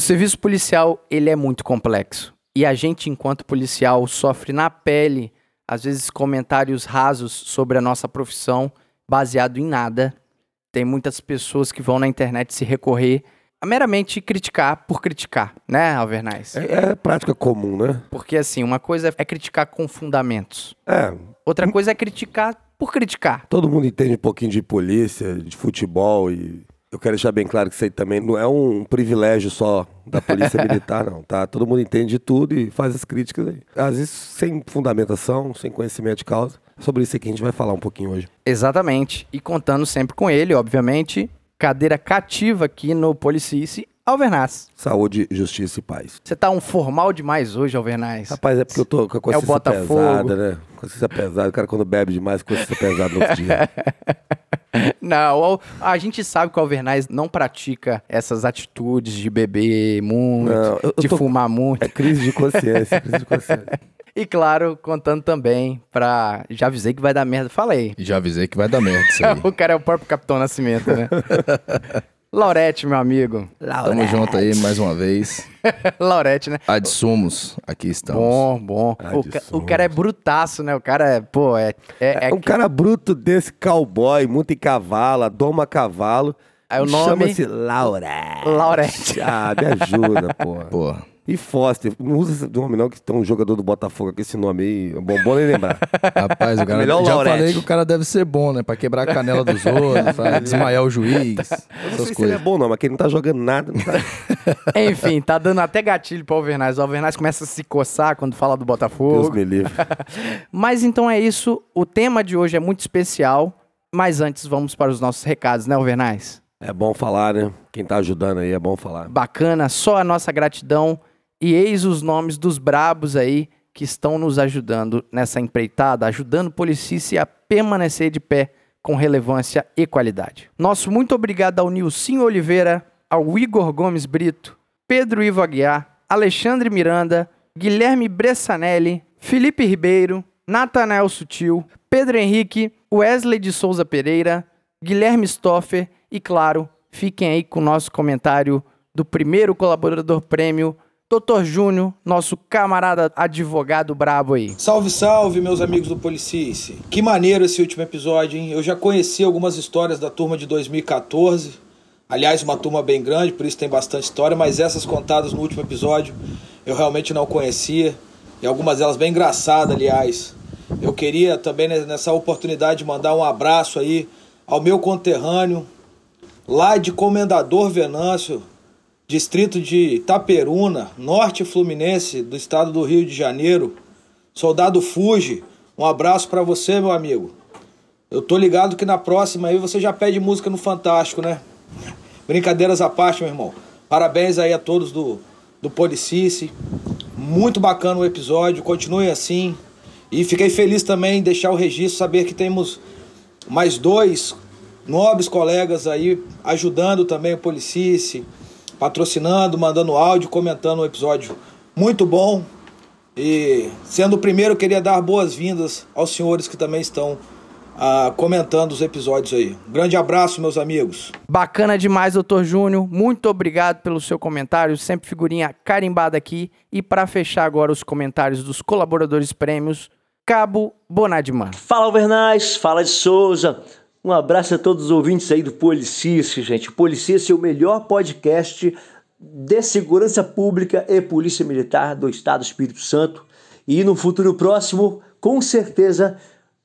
O serviço policial, ele é muito complexo. E a gente, enquanto policial, sofre na pele, às vezes, comentários rasos sobre a nossa profissão, baseado em nada. Tem muitas pessoas que vão na internet se recorrer a meramente criticar por criticar, né, Alvernais? É, é prática comum, né? Porque, assim, uma coisa é criticar com fundamentos. É, Outra coisa é criticar por criticar. todo mundo entende um pouquinho de polícia, de futebol e eu quero deixar bem claro que isso aí também não é um privilégio só da polícia militar, não, tá? Todo mundo entende de tudo e faz as críticas aí. Às vezes sem fundamentação, sem conhecimento de causa. É sobre isso aí que a gente vai falar um pouquinho hoje. Exatamente. E contando sempre com ele, obviamente, cadeira cativa aqui no Policice, Alvernaz. Saúde, justiça e paz. Você tá um formal demais hoje, Alvernaz. Rapaz, é porque eu tô com a consciência Botafogo. pesada, né? Consciência pesada. O cara quando bebe demais, consciência pesada no outro dia. Não, o- a gente sabe que o Alvernaz não pratica essas atitudes de beber muito, Não, eu- eu de tô- fumar muito. É crise de consciência, crise de consciência. E claro, contando também pra. Já avisei que vai dar merda. Falei. Já avisei que vai dar merda isso aí. o cara é o próprio Capitão Nascimento, né? Laurete, meu amigo. Tamo junto aí mais uma vez. Laurete, né? Ad sumos, aqui estamos. Bom, bom. O, ca- o cara é brutaço, né? O cara é, pô, é. É, é um cara bruto desse cowboy, muito em cavalo, doma cavalo. Aí o nome- Chama-se Laura. Laurete. Ah, me ajuda, porra. Porra. E Foster. Não usa esse nome não, que tem um jogador do Botafogo com esse nome aí. É bom, bom nem lembrar. Rapaz, o cara. Melhor já Laurete. falei que o cara deve ser bom, né? Pra quebrar a canela dos outros, pra desmaiar o juiz. Eu não sei Essas se ele é coisas. bom não, mas que ele não tá jogando nada. Não tá... Enfim, tá dando até gatilho pro Alvernaz. O Alvernaz começa a se coçar quando fala do Botafogo. Deus me livre. Mas então é isso. O tema de hoje é muito especial. Mas antes, vamos para os nossos recados, né, Alvernaz? É bom falar, né? Quem tá ajudando aí é bom falar. Bacana, só a nossa gratidão. E eis os nomes dos brabos aí que estão nos ajudando nessa empreitada, ajudando o a permanecer de pé com relevância e qualidade. Nosso muito obrigado ao Nilcinho Oliveira, ao Igor Gomes Brito, Pedro Ivo Aguiar, Alexandre Miranda, Guilherme Bressanelli, Felipe Ribeiro, Natanael Sutil, Pedro Henrique, Wesley de Souza Pereira, Guilherme Stoffer e, claro, fiquem aí com o nosso comentário do primeiro colaborador prêmio, Dr. Júnior, nosso camarada advogado brabo aí. Salve, salve, meus amigos do Policice. Que maneiro esse último episódio, hein? Eu já conheci algumas histórias da turma de 2014. Aliás, uma turma bem grande, por isso tem bastante história, mas essas contadas no último episódio eu realmente não conhecia. E algumas delas bem engraçadas, aliás. Eu queria também né, nessa oportunidade mandar um abraço aí ao meu conterrâneo, lá de Comendador Venâncio, distrito de Itaperuna, norte fluminense do estado do Rio de Janeiro. Soldado Fuji, um abraço pra você, meu amigo. Eu tô ligado que na próxima aí você já pede música no Fantástico, né? Brincadeiras à parte, meu irmão. Parabéns aí a todos do, do Policice. Muito bacana o episódio, continue assim. E fiquei feliz também em deixar o registro, saber que temos mais dois nobres colegas aí ajudando também o Policice, patrocinando, mandando áudio, comentando o episódio. Muito bom. E sendo o primeiro, eu queria dar boas-vindas aos senhores que também estão ah, comentando os episódios aí. Um grande abraço, meus amigos. Bacana demais, doutor Júnior. Muito obrigado pelo seu comentário. Sempre figurinha carimbada aqui. E para fechar agora os comentários dos colaboradores prêmios, Cabo Bonadman. Fala Alvernaz, fala de Souza. Um abraço a todos os ouvintes aí do Policice, gente. Policice é o melhor podcast de segurança pública e polícia militar do Estado do Espírito Santo e no futuro próximo, com certeza,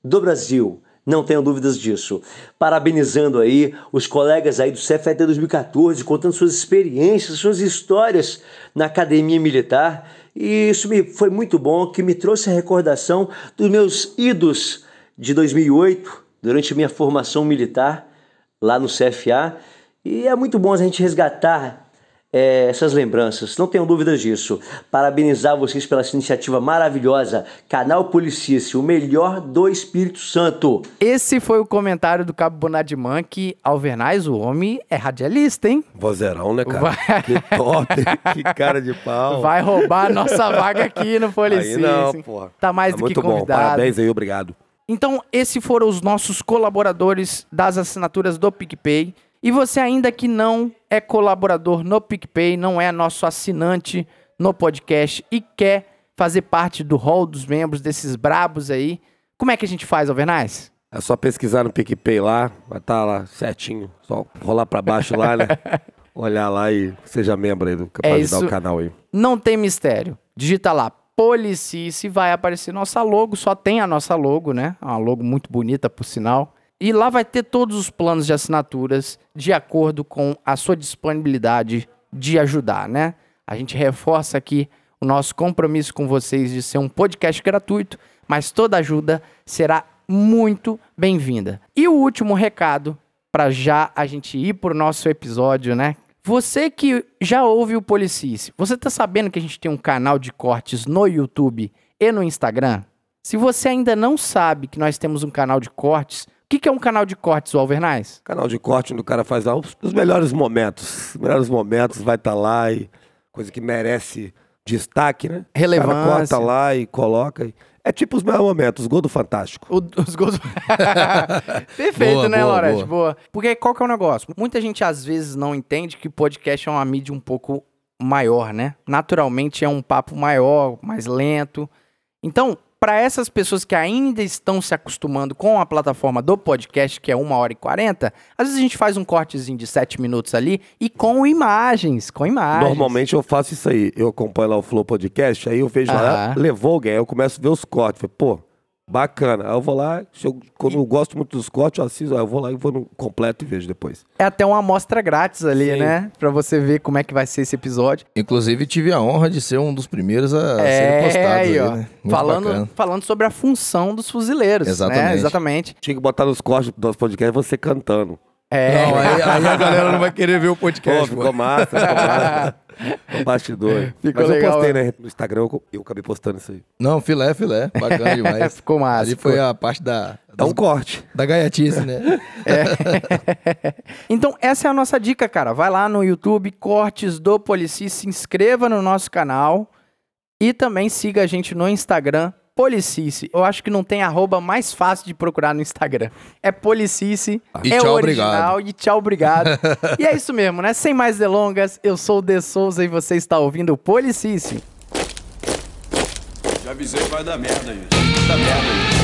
do Brasil. Não tenham dúvidas disso. Parabenizando aí os colegas aí do CFT 2014, contando suas experiências, suas histórias na academia militar. E isso me foi muito bom, que me trouxe a recordação dos meus idos de 2008, durante minha formação militar lá no CFA. E é muito bom a gente resgatar é, essas lembranças, não tenham dúvidas disso. Parabenizar vocês pela essa iniciativa maravilhosa. Canal Policice, o melhor do Espírito Santo. Esse foi o comentário do Cabo Bonadman que Alvernaz, o homem, é radialista, hein? Vozeirão, né, cara? Vai. Que top, que cara de pau. Vai roubar a nossa vaga aqui no Policice. Aí não, porra. Tá mais Tá do que muito bom. convidado. Parabéns aí, obrigado. Então, esses foram os nossos colaboradores das assinaturas do PicPay. E você ainda que não é colaborador no PicPay, não é nosso assinante no podcast e quer fazer parte do hall dos membros desses brabos aí, como é que a gente faz, Alvernais? É só pesquisar no PicPay lá, vai estar lá certinho. Só rolar pra baixo lá, né? Olhar lá e seja membro aí do É isso. o canal aí. Não tem mistério. Digita lá Policice, vai aparecer nossa logo, só tem a nossa logo, né? Uma logo muito bonita, por sinal. E lá vai ter todos os planos de assinaturas de acordo com a sua disponibilidade de ajudar, né? A gente reforça aqui o nosso compromisso com vocês de ser um podcast gratuito, mas toda ajuda será muito bem-vinda. E o último recado, para já a gente ir pro nosso episódio, né? Você que já ouve o Policice, você tá sabendo que a gente tem um canal de cortes no YouTube e no Instagram? Se você ainda não sabe que nós temos um canal de cortes, o que, que é um canal de cortes, o Alvernais? Canal de corte onde o cara faz os, os melhores momentos. Os melhores momentos, vai estar lá e coisa que merece destaque, né? O cara Relevância. corta lá e coloca. É tipo os melhores momentos, os gols do Fantástico. O- os gols. Perfeito, Boa, né, boa. Boa. Porque qual que é o negócio? Muita gente às vezes não entende que podcast é uma mídia um pouco maior, né? Naturalmente é um papo maior, mais lento. Então, para essas pessoas que ainda estão se acostumando com a plataforma do podcast, que é 1 hora e 40, às vezes a gente faz um cortezinho de 7 minutos ali e com imagens, com imagens. Normalmente eu faço isso aí. Eu acompanho lá o Flow Podcast, aí eu vejo lá, levou alguém, aí eu começo a ver os cortes. Falei, pô, bacana. Aí eu vou lá, se eu- quando eu gosto muito dos cortes, eu assisto, eu vou lá e vou no completo e vejo depois. É até uma amostra grátis ali, Sim. né? Pra você ver como é que vai ser esse episódio. Inclusive, tive a honra de ser um dos primeiros a É, serem postados. aí, ó. né? Falando, bacana. falando sobre a função dos fuzileiros. Né? Exatamente. Exatamente. Tinha que botar nos cortes do nosso podcast você cantando. É. Não, aí, aí a galera não vai querer ver o Pô, podcast. ficou massa, ficou massa. Ficou bastidor. Ficou Mas eu legal, postei né? né, no Instagram, eu, eu acabei postando isso aí. Não, filé, filé. Bacana demais. Ficou massa, Ali foi a parte da, É um corte. da gaiatice, né? Então, essa é a nossa dica, cara. Vai lá no YouTube, Cortes do Polici, se inscreva no nosso canal e também siga a gente no Instagram, Policice. Eu acho que não tem arroba mais fácil de procurar no Instagram. É Policice, E é tchau, o original obrigado. e tchau, obrigado. e é isso mesmo, né? Sem mais delongas, eu sou o De Souza e você está ouvindo o Policice. Já avisei que vai dar merda isso. Vai dar merda isso.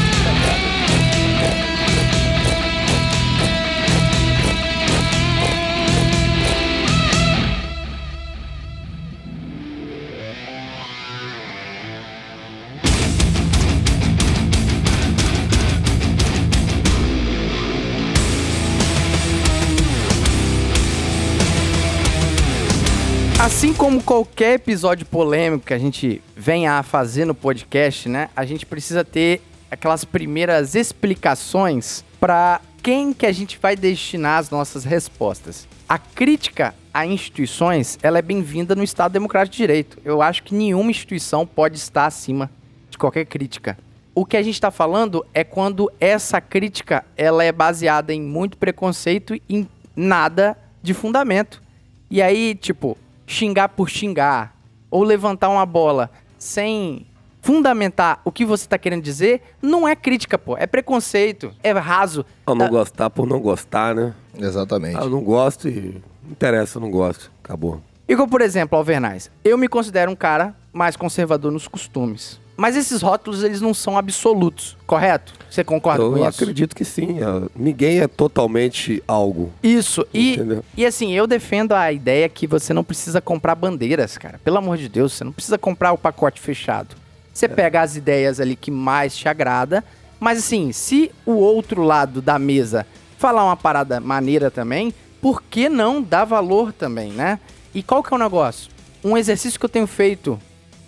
Assim como qualquer episódio polêmico que a gente venha a fazer no podcast, né? A gente precisa ter aquelas primeiras explicações para quem que a gente vai destinar as nossas respostas. A crítica a instituições, ela é bem-vinda no Estado Democrático de Direito. Eu acho que nenhuma instituição pode estar acima de qualquer crítica. O que a gente está falando é quando essa crítica ela é baseada em muito preconceito e em nada de fundamento. E aí, tipo, xingar por xingar, ou levantar uma bola sem fundamentar o que você tá querendo dizer, não é crítica, pô. É preconceito, é raso. Ou não Ah, gostar por não gostar, né? Exatamente. Ah, eu não gosto e não interessa, eu não gosto. Acabou. Igual, por exemplo, Alvernais. Eu me considero um cara mais conservador nos costumes. Mas esses rótulos, eles não são absolutos, correto? Você concorda eu com isso? acredito que sim. ah, Ninguém é totalmente algo. Isso, e, Entendeu? e assim, eu defendo a ideia que você não precisa comprar bandeiras, cara. Pelo amor de Deus, você não precisa comprar o pacote fechado. Você pega as ideias ali que mais te agrada, mas assim, se o outro lado da mesa falar uma parada maneira também, por que não dar valor também, né? E qual que é o negócio? Um exercício que eu tenho feito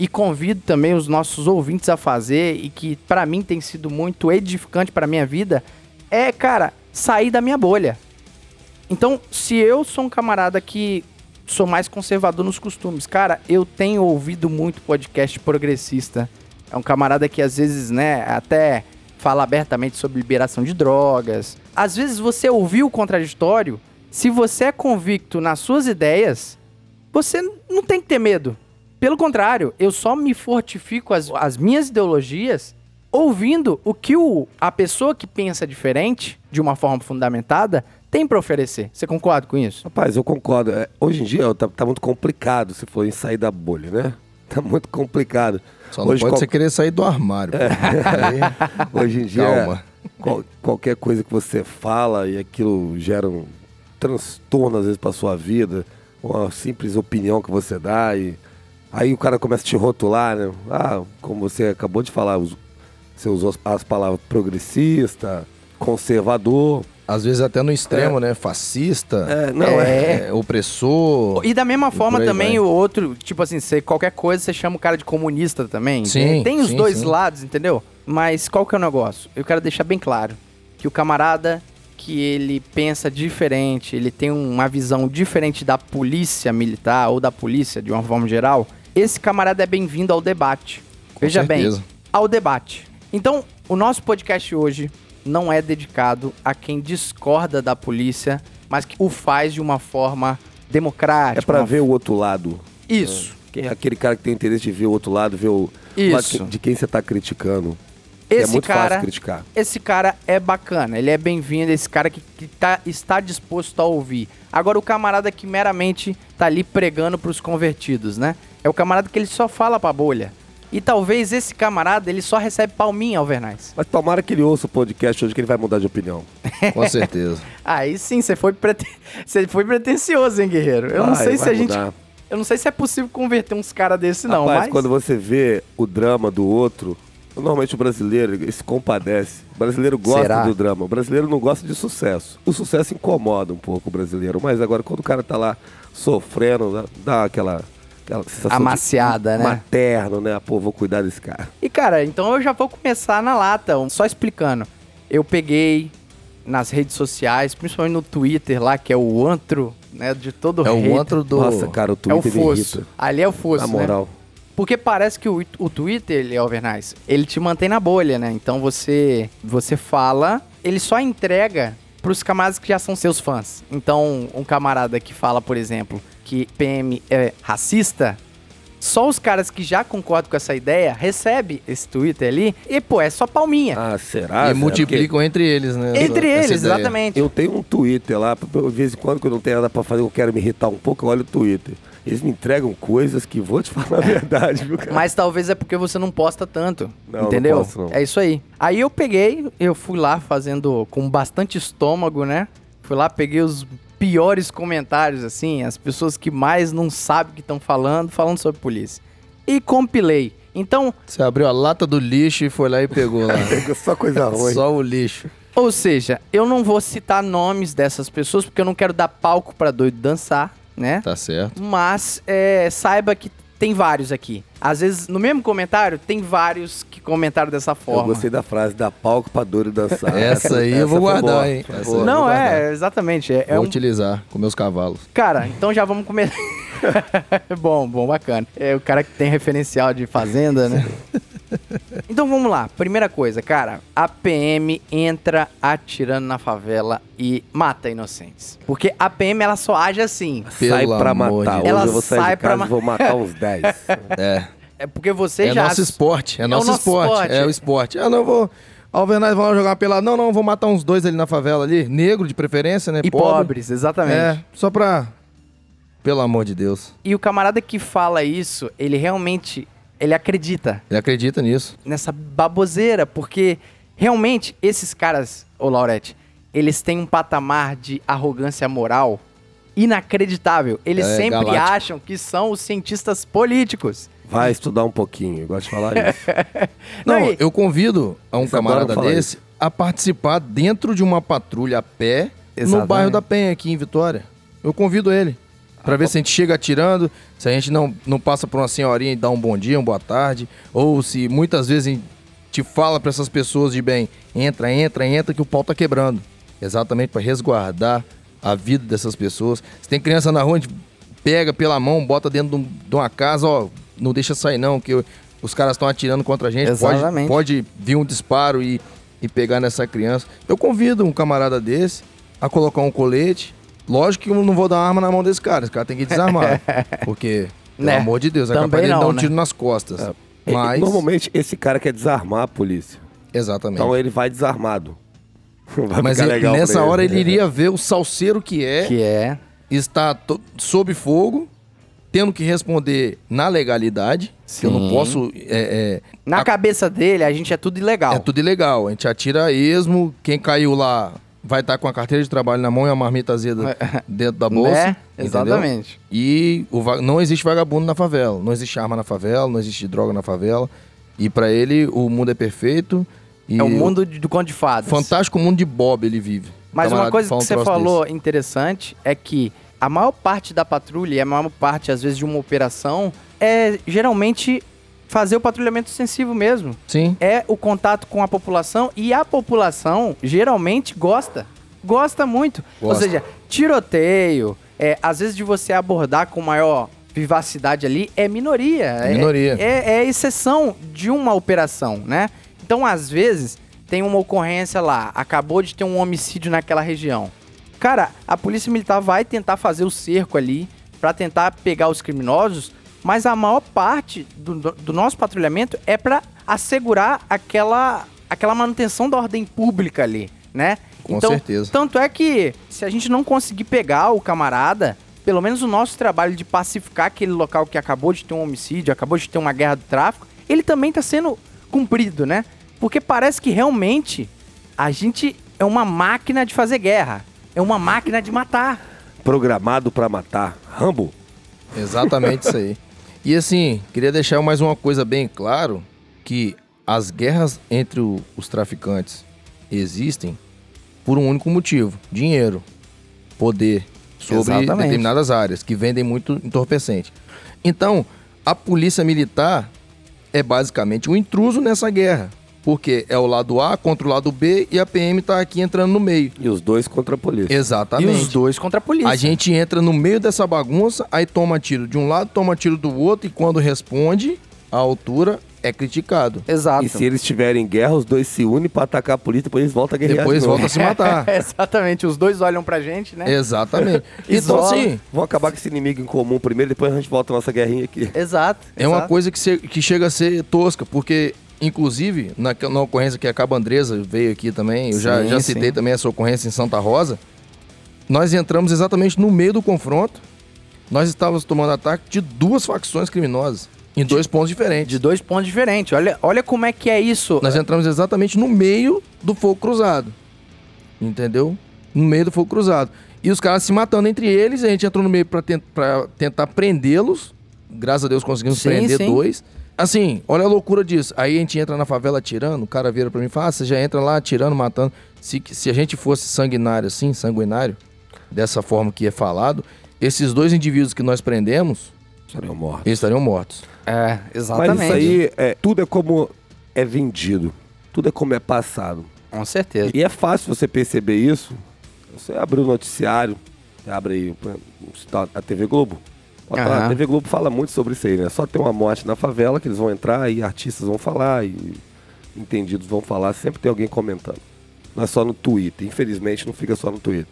e convido também os nossos ouvintes a fazer e que pra mim tem sido muito edificante pra minha vida é, cara, sair da minha bolha. Então, se eu sou um camarada que sou mais conservador nos costumes, cara, eu tenho ouvido muito podcast progressista. É um camarada que às vezes, né, até fala abertamente sobre liberação de drogas. Às vezes você ouviu o contraditório, se você é convicto nas suas ideias, você não tem que ter medo. Pelo contrário, eu só me fortifico as, as minhas ideologias ouvindo o que o, a pessoa que pensa diferente, de uma forma fundamentada, tem pra oferecer. Você concorda com isso? Rapaz, eu concordo. É, hoje em dia tá, tá muito complicado se for em sair da bolha, né? Tá muito complicado. Só não hoje, pode qual- você querer sair do armário. pô. Aí, hoje em dia, Calma. qual- qualquer coisa que você fala e aquilo gera um transtorno às vezes pra sua vida, uma simples opinião que você dá e aí o cara começa a te rotular, né? Ah, como você acabou de falar, você usou as palavras progressista, conservador. às vezes até no extremo, né? Fascista, É, não, É. é, opressor. E da mesma forma também vai. o outro, tipo assim, você, qualquer coisa você chama o cara de comunista também. Sim, Tem- Tem os sim, dois sim. lados, entendeu? Mas qual que é o negócio? Eu quero deixar bem claro que o camarada que ele pensa diferente, ele tem uma visão diferente da polícia militar ou da polícia de uma forma geral, esse camarada é bem-vindo ao debate. Veja certeza. bem, ao debate. Então, o nosso podcast hoje não é dedicado a quem discorda da polícia, mas que o faz de uma forma democrática. É pra uma ver o outro lado. isso. Quem- Aquele cara que tem interesse de ver o outro lado, ver o Isso. lado de quem você tá criticando. É Esse muito cara, fácil criticar. esse cara é bacana, ele é bem-vindo, esse cara que, que tá, está disposto a ouvir. Agora, o camarada que meramente tá ali pregando pros convertidos, né? É o camarada que ele só fala pra bolha. E talvez esse camarada, ele só recebe palminha, Alvernais. Mas tomara que ele ouça o podcast hoje que ele vai mudar de opinião. Com certeza. Aí sim, você foi, prete... você foi pretencioso, hein, guerreiro? Eu não Vai, sei se a gente... mudar. Eu não sei se é possível converter uns caras desse, não, Rapaz, mas... quando você vê o drama do outro, normalmente o brasileiro ele se compadece. O brasileiro gosta Será? do drama. O brasileiro não gosta de sucesso. O sucesso incomoda um pouco o brasileiro, mas agora quando o cara tá lá sofrendo, dá aquela, aquela sensação de Amaciada, né? materno, né? Pô, vou cuidar desse cara. E cara, então eu já vou começar na lata, só explicando. Eu peguei nas redes sociais, principalmente no Twitter lá, que é o antro, né, de todo É o antro do. Nossa, cara, o É o Twitter fosso. Ali é o fosso, Na né? moral. Porque parece que o, o Twitter, ele, Alvernais, ele te mantém na bolha, né? Então você você fala, ele só entrega pros camaradas que já são seus fãs. Então, um camarada que fala, por exemplo, que PM é racista, só os caras que já concordam com essa ideia recebe esse Twitter ali e, pô, é só palminha. Ah, será? e multiplicam entre eles, né? Entre essa eles, ideia. exatamente. Eu tenho um Twitter lá, de vez em quando, que eu não tenho nada pra fazer, eu quero me irritar um pouco, eu olho o Twitter. Eles me entregam coisas que vou te falar a verdade, viu, cara? Mas talvez é porque você não posta tanto. Não, não entendeu? posto, não. É isso aí. Aí eu peguei, eu fui lá fazendo com bastante estômago, né? Fui lá, peguei os piores comentários, assim, as pessoas que mais não sabem o que estão falando, falando sobre polícia. E compilei. Então, Você abriu a lata do lixo e foi lá e pegou lá. Pega só coisa ruim. Só o lixo. ou seja, eu não vou citar nomes dessas pessoas porque eu não quero dar palco pra doido dançar, né? Tá certo. Mas é, saiba que tem vários aqui. Às vezes, no mesmo comentário, tem vários que comentaram dessa Eu forma. gostei da frase, da palco pra doido dançar. Essa aí eu vou foi guardar, boa, hein? Essa. Não, vou guardar. é, exatamente. É, é Vou um... utilizar com meus cavalos. Cara, então já vamos começar. bom, bom, bacana. É o cara que tem referencial de fazenda, né? então vamos lá. Primeira coisa, cara. A PM entra atirando na favela e mata inocentes. Porque a PM, ela só age assim. Sai Pelo pra amor matar. Hoje Ela eu vou sair sai de pra casa ma- vou matar uns 10. É. É porque você É já... nosso esporte. É o nosso nosso esporte. esporte. É o esporte. Ah, não vou. Alvernaz, vamos lá jogar uma pelada. Não, não, vou matar uns dois ali na favela ali. Negro de preferência, né? E Pobre. pobres, exatamente. É, só pra. Pelo amor de Deus. E o camarada que fala isso, ele realmente... Ele acredita. Ele acredita nisso. nessa baboseira, porque realmente esses caras, ô Laurete, eles têm um patamar de arrogância moral inacreditável. Eles É, sempre galáctico. acham que são os cientistas políticos. Vai estudar um pouquinho, eu gosto de falar isso. Não, Não, e- eu convido a um Eles camarada desse a participar dentro de uma patrulha a pé no Exatamente. bairro da Penha, aqui em Vitória. Eu convido ele. Pra ver se a gente chega atirando, se a gente não, não passa por uma senhorinha e dá um bom dia, uma boa tarde, ou se muitas vezes a gente fala pra essas pessoas de bem, entra, entra, entra, que o pau tá quebrando. Exatamente pra resguardar a vida dessas pessoas. Se tem criança na rua, a gente pega pela mão, bota dentro de de uma casa, ó, não deixa sair não, que os caras estão atirando contra a gente. Pode, Exatamente. pode vir um disparo e, e pegar nessa criança. Eu convido um camarada desse a colocar um colete. Lógico que eu não vou dar uma arma na mão desse cara. Esse cara tem que desarmar. porque, pelo Né? amor de Deus, é Também capaz dele não, dar um né? tiro nas costas. E- Mas, Normalmente esse cara quer desarmar a polícia. exatamente. Então ele vai desarmado. Vai Mas ficar ele- nessa hora ele iria ver o salseiro que é, Que é. está sob fogo, tendo que responder na legalidade. Que eu não Sim. posso. É, é, Na a- cabeça dele, a gente é tudo ilegal. é tudo ilegal. A gente atira esmo. Quem caiu lá vai estar com a carteira de trabalho na mão e a marmita azeda dentro da bolsa. Né? Exatamente. E o va- não existe vagabundo na favela. Não existe arma na favela, não existe droga na favela. E pra ele, o mundo é perfeito. É o mundo do conto de fadas. Fantástico mundo de Bob ele vive. Mas uma coisa que você falou desse. interessante é que a maior parte da patrulha e a maior parte, às vezes, de uma operação é geralmente fazer o patrulhamento extensivo mesmo. Sim. É o contato com a população e a população geralmente gosta. Gosta muito. Ou Gosta. seja, tiroteio, é, às vezes de você abordar com maior vivacidade ali, é minoria. É minoria. É, é exceção de uma operação, né? Então, às vezes, tem uma ocorrência lá, acabou de ter um homicídio naquela região. Cara, a polícia militar vai tentar fazer o cerco ali pra tentar pegar os criminosos, mas a maior parte do, do- nosso patrulhamento é pra assegurar aquela, aquela manutenção da ordem pública ali, né? Com então, certeza. Tanto é que se a gente não conseguir pegar o camarada, pelo menos o nosso trabalho de pacificar aquele local que acabou de ter um homicídio, acabou de ter uma guerra do tráfico, ele também está sendo cumprido, né? Porque parece que realmente a gente é uma máquina de fazer guerra, é uma máquina de matar. Programado pra matar. Rambo? Exatamente isso aí. E assim, queria deixar mais uma coisa bem claro, que as guerras entre o- os traficantes existem por um único motivo, dinheiro, poder sobre Exatamente. determinadas áreas que vendem muito entorpecente. Então, a polícia militar é basicamente um intruso nessa guerra, porque é o lado A contra o lado B e a PM tá aqui entrando no meio. E os dois contra a polícia. Exatamente. E os dois contra a polícia. A gente entra no meio dessa bagunça, aí toma tiro de um lado, toma tiro do outro, e quando responde, a altura é criticado. Exato. E se eles estiverem em guerra, os dois se unem pra atacar a polícia, depois eles voltam a guerrear Depois de novo. volta a se matar. Exatamente, os dois olham pra gente, né? Exatamente. Então, assim, Vamos acabar com esse inimigo em comum primeiro, depois a gente volta a nossa guerrinha aqui. Exato. é uma exato. coisa que, se- que chega a ser tosca, porque, inclusive, na, na ocorrência que a Cabo Andresa veio aqui também, eu já, Sim, já sim. citei também essa ocorrência em Santa Rosa, nós entramos exatamente no meio do confronto, nós estávamos tomando ataque de duas facções criminosas, em dois pontos diferentes. De dois pontos diferentes. Olha, olha como é que é isso. Nós entramos exatamente no meio do fogo cruzado. Entendeu? No meio do fogo cruzado. E os caras se matando entre eles, a gente entrou no meio pra, tent- tentar prendê-los. Graças a Deus conseguimos Sim, prender sim. dois. Assim, olha a loucura disso. Aí a gente entra na favela atirando, o cara vira pra mim e fala: ah, você já entra lá atirando, matando. Se, se a gente fosse sanguinário assim, sanguinário, dessa forma que é falado, esses dois indivíduos que nós prendemos, Estariam mortos. eles estariam mortos. É, exatamente. Mas isso aí, é, tudo é como é vendido. Tudo é como é passado. Com certeza. E é fácil você perceber isso. Você abre o noticiário, você abre aí a TV Globo. A TV Globo fala muito sobre isso aí, né? Só tem uma morte na favela que eles vão entrar e artistas vão falar e entendidos vão falar, sempre tem alguém comentando. Não é só no Twitter, infelizmente não fica só no Twitter.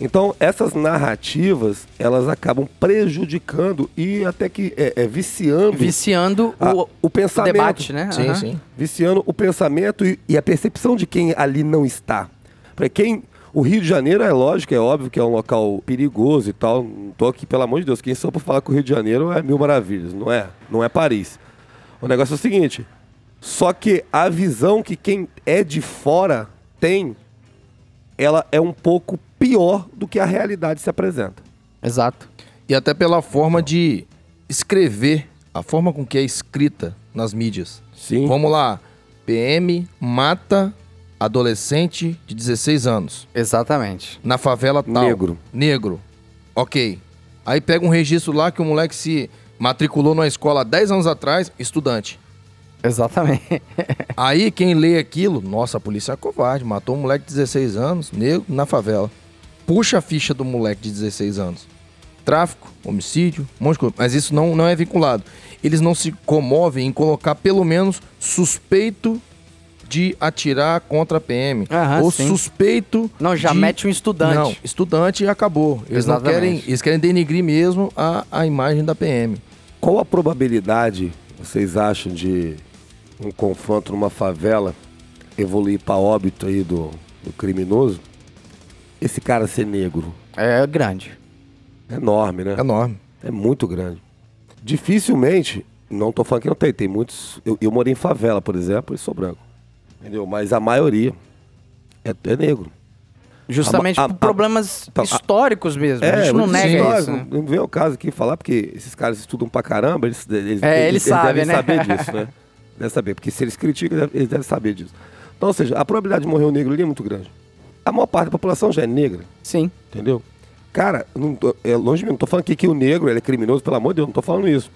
Então, essas narrativas, elas acabam prejudicando e até que é, é, viciando Viciando a- o, o pensamento. debate, né? Sim, Aham. sim. viciando o pensamento e, e a percepção de quem ali não está. Para quem o Rio de Janeiro é lógico, é óbvio que é um local perigoso e tal. Não tô aqui, pelo amor de Deus, quem sou para falar que o Rio de Janeiro é mil maravilhas, não é? Não é Paris. O negócio é o seguinte, só que a visão que quem é de fora tem, ela é um pouco pior do que a realidade se apresenta. Exato. E até pela forma de escrever, a forma com que é escrita nas mídias. Sim. Vamos lá. PM mata adolescente de 16 anos. Exatamente. Na favela tal. Negro. Negro. Ok. Aí pega um registro lá que o moleque se matriculou numa escola há 10 anos atrás, estudante. Exatamente. Aí quem lê aquilo, nossa, a polícia é covarde, matou um moleque de 16 anos, negro, na favela. Puxa a ficha do moleque de 16 anos. Tráfico, homicídio, um monte de coisa. Mas isso não, não é vinculado. Eles não se comovem em colocar pelo menos suspeito de atirar contra a PM. Aham, ou sim. suspeito. Não, já de- mete um estudante. Não, estudante e acabou. Eles não Exatamente. querem. Eles querem denigrir mesmo a, a imagem da PM. Qual a probabilidade, vocês acham, de um confronto numa favela evoluir para óbito aí do, do criminoso, esse cara ser negro É grande. é enorme, né? É enorme. É muito grande. Dificilmente, não tô falando que não tem, tem muitos. Eu, eu morei em favela, por exemplo, e sou branco. Entendeu? Mas a maioria é, é negro. Justamente A- a- por problemas tá, a- históricos mesmo. a gente não nega isso. né? Não, não vem o caso aqui falar, porque esses caras estudam pra caramba, eles, eles, É, eles sabem, devem né? saber disso, né? Devem saber, porque se eles criticam, eles devem saber disso. Então, ou seja, a probabilidade de morrer um negro ali é muito grande. A maior parte da população já é negra, Sim. entendeu? Cara, não tô- é longe de mim, não tô falando aqui que o negro é criminoso, pelo amor de Deus, não tô falando isso.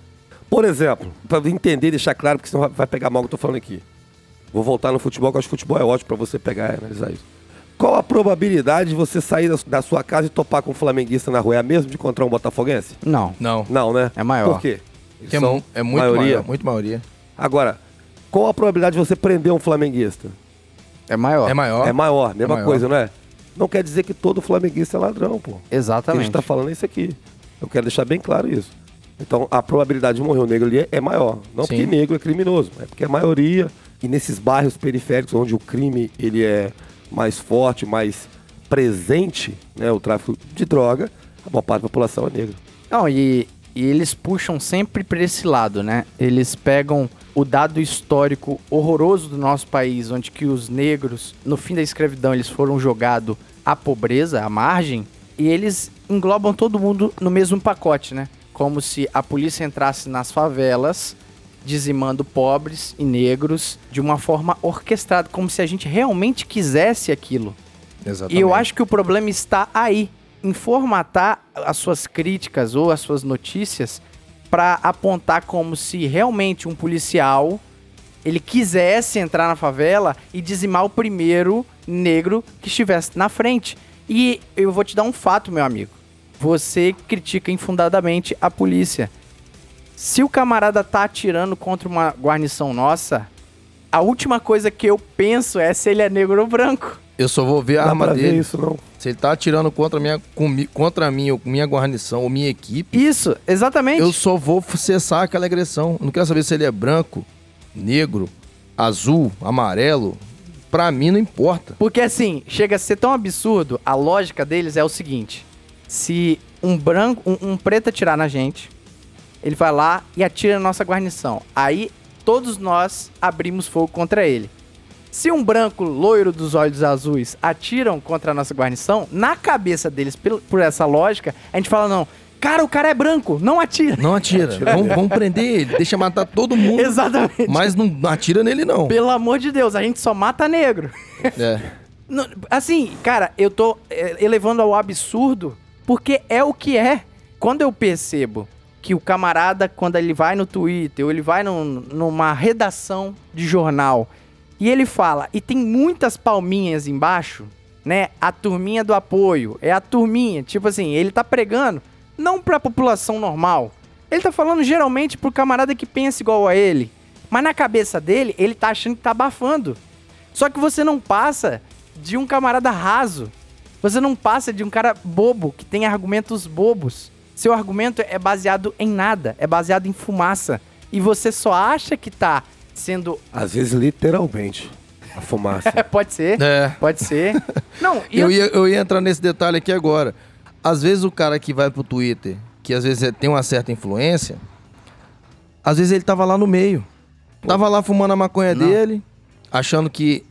Por exemplo, pra entender e deixar claro, porque senão vai- vai pegar mal o que eu tô falando aqui. Vou voltar no futebol, que eu acho que futebol é ótimo pra você pegar e analisar isso. Qual a probabilidade de você sair da, sua casa e topar com um flamenguista na rua? É a mesma de encontrar um botafoguense? Não. Não. Não, né? É maior. Por quê? Eles Que é, são é muito maioria. maior, muito maioria. Agora, qual a probabilidade de você prender um flamenguista? É maior. É maior. É maior, mesma maior. coisa, não é? Não quer dizer que todo flamenguista é ladrão, pô. Que a Exatamente. gente tá falando é isso aqui. Eu quero deixar bem claro isso. Então, a probabilidade de morrer um negro ali é- é maior. Não Sim. porque negro é criminoso, é porque a maioria, e nesses bairros periféricos onde o crime ele é mais forte, mais presente, né, o tráfico de droga, a maior parte da população é negra. Não, e, e eles puxam sempre pra esse lado, né? Eles pegam o dado histórico horroroso do nosso país, onde que os negros, no fim da escravidão, eles foram jogados à pobreza, à margem, e eles englobam todo mundo no mesmo pacote, né? Como se a polícia entrasse nas favelas, dizimando pobres e negros de uma forma orquestrada, como se a gente realmente quisesse aquilo. Exatamente. E eu acho que o problema está aí, em formatar as suas críticas ou as suas notícias para apontar como se realmente um policial ele quisesse entrar na favela e dizimar o primeiro negro que estivesse na frente. E eu vou te dar um fato, meu amigo. Você critica infundadamente a polícia. Se o camarada tá atirando contra uma guarnição nossa, a última coisa que eu penso é se ele é negro ou branco. Eu só vou ver a Não dá arma pra ver dele. isso, não. Se ele tá atirando contra, minha, contra mim, ou minha guarnição, ou minha equipe, Isso, exatamente. eu só vou cessar aquela agressão. Não quero saber se ele é branco, negro, azul, amarelo. Pra mim não importa. Porque assim, chega a ser tão absurdo, a lógica deles é o seguinte: se um branco, um, um preto atirar na gente, ele vai lá e atira na nossa guarnição. Aí todos nós abrimos fogo contra ele. Se um branco loiro dos olhos azuis atiram contra a nossa guarnição, na cabeça deles, por essa lógica, a gente fala: não, cara, o cara é branco, não atira. Não atira. vamos, vamos prender ele. Deixa matar todo mundo. Exatamente. Mas não atira nele, não. Pelo amor de Deus, a gente só mata negro. É. Assim, cara, eu tô é, elevando ao absurdo porque é o que é. Quando eu percebo que o camarada, quando ele vai no Twitter ou ele vai num- numa redação de jornal e ele fala, e tem muitas palminhas embaixo, né? A turminha do apoio, é a turminha. Tipo assim, ele tá pregando não pra população normal. Ele tá falando geralmente pro camarada que pensa igual a ele. Mas na cabeça dele, ele tá achando que tá abafando. Só que você não passa de um camarada raso. Você não passa de um cara bobo, que tem argumentos bobos. Seu argumento é baseado em nada, é baseado em fumaça. E você só acha que tá sendo. Às vezes, literalmente, a fumaça. pode ser. É. Pode ser. Não, e Eu ia, eu ia entrar nesse detalhe aqui agora. Às vezes o cara que vai pro Twitter, que às vezes é- tem uma certa influência, às vezes ele tava lá no meio. Tava lá fumando a maconha dele, achando que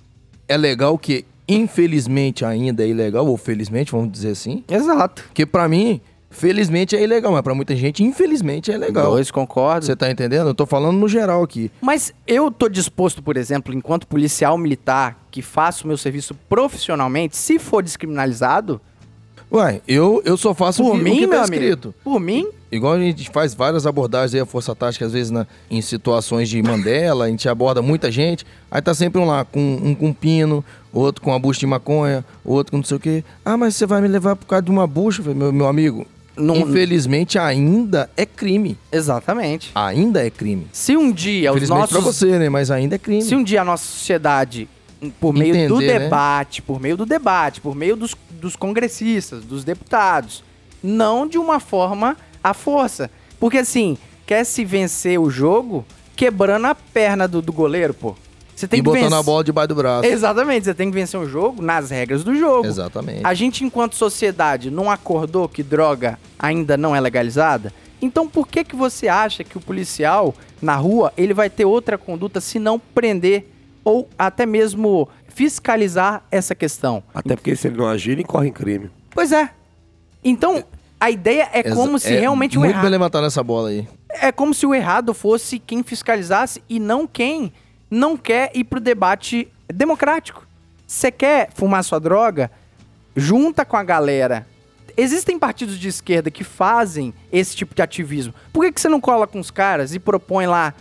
é legal, que infelizmente ainda é ilegal, ou felizmente, vamos dizer assim. Exato. Porque pra mim, felizmente é ilegal, mas pra muita gente, infelizmente é legal. Dois, concordo. Você tá entendendo? Eu tô falando no geral aqui. Mas eu tô disposto, por exemplo, enquanto policial militar, que faço o meu serviço profissionalmente, se for descriminalizado, Uai, eu, eu só faço por o que, mim, o que meu tá amigo, escrito. por mim, Igual a gente faz várias abordagens aí, a Força Tática, às vezes na- em situações de Mandela, a gente aborda muita gente, aí tá sempre um lá com um com pino, outro com uma bucha de maconha, outro com não sei o quê. Ah, mas você vai me levar por causa de uma bucha, meu, meu amigo. Não- Infelizmente ainda é crime. exatamente. Ainda é crime. Se um dia os nossos pra você, né? Mas ainda é crime. Se um dia a nossa sociedade, por meio do Entender, né? debate, por meio do debate, por meio dos, dos congressistas, dos deputados, não de uma forma à força. Porque assim, quer se vencer o jogo quebrando a perna do, do goleiro, pô. Você tem e que botando vencer. a bola debaixo do braço. Exatamente, você tem que vencer o jogo nas regras do jogo. Exatamente. A gente, enquanto sociedade, não acordou que droga ainda não é legalizada? Então por que que você acha que o policial na rua ele vai ter outra conduta se não prender ou até mesmo fiscalizar essa questão? Até porque se ele não agir, ele incorre em crime. Pois é. Então a ideia é Exa- como se é realmente o Muito bem errado levantar nessa bola aí. é como se o errado fosse quem fiscalizasse e não quem não quer ir pro debate democrático. Você quer fumar sua droga? Junta com a galera. Existem partidos de esquerda que fazem esse tipo de ativismo. Por que, que você não cola com os caras e propõe lá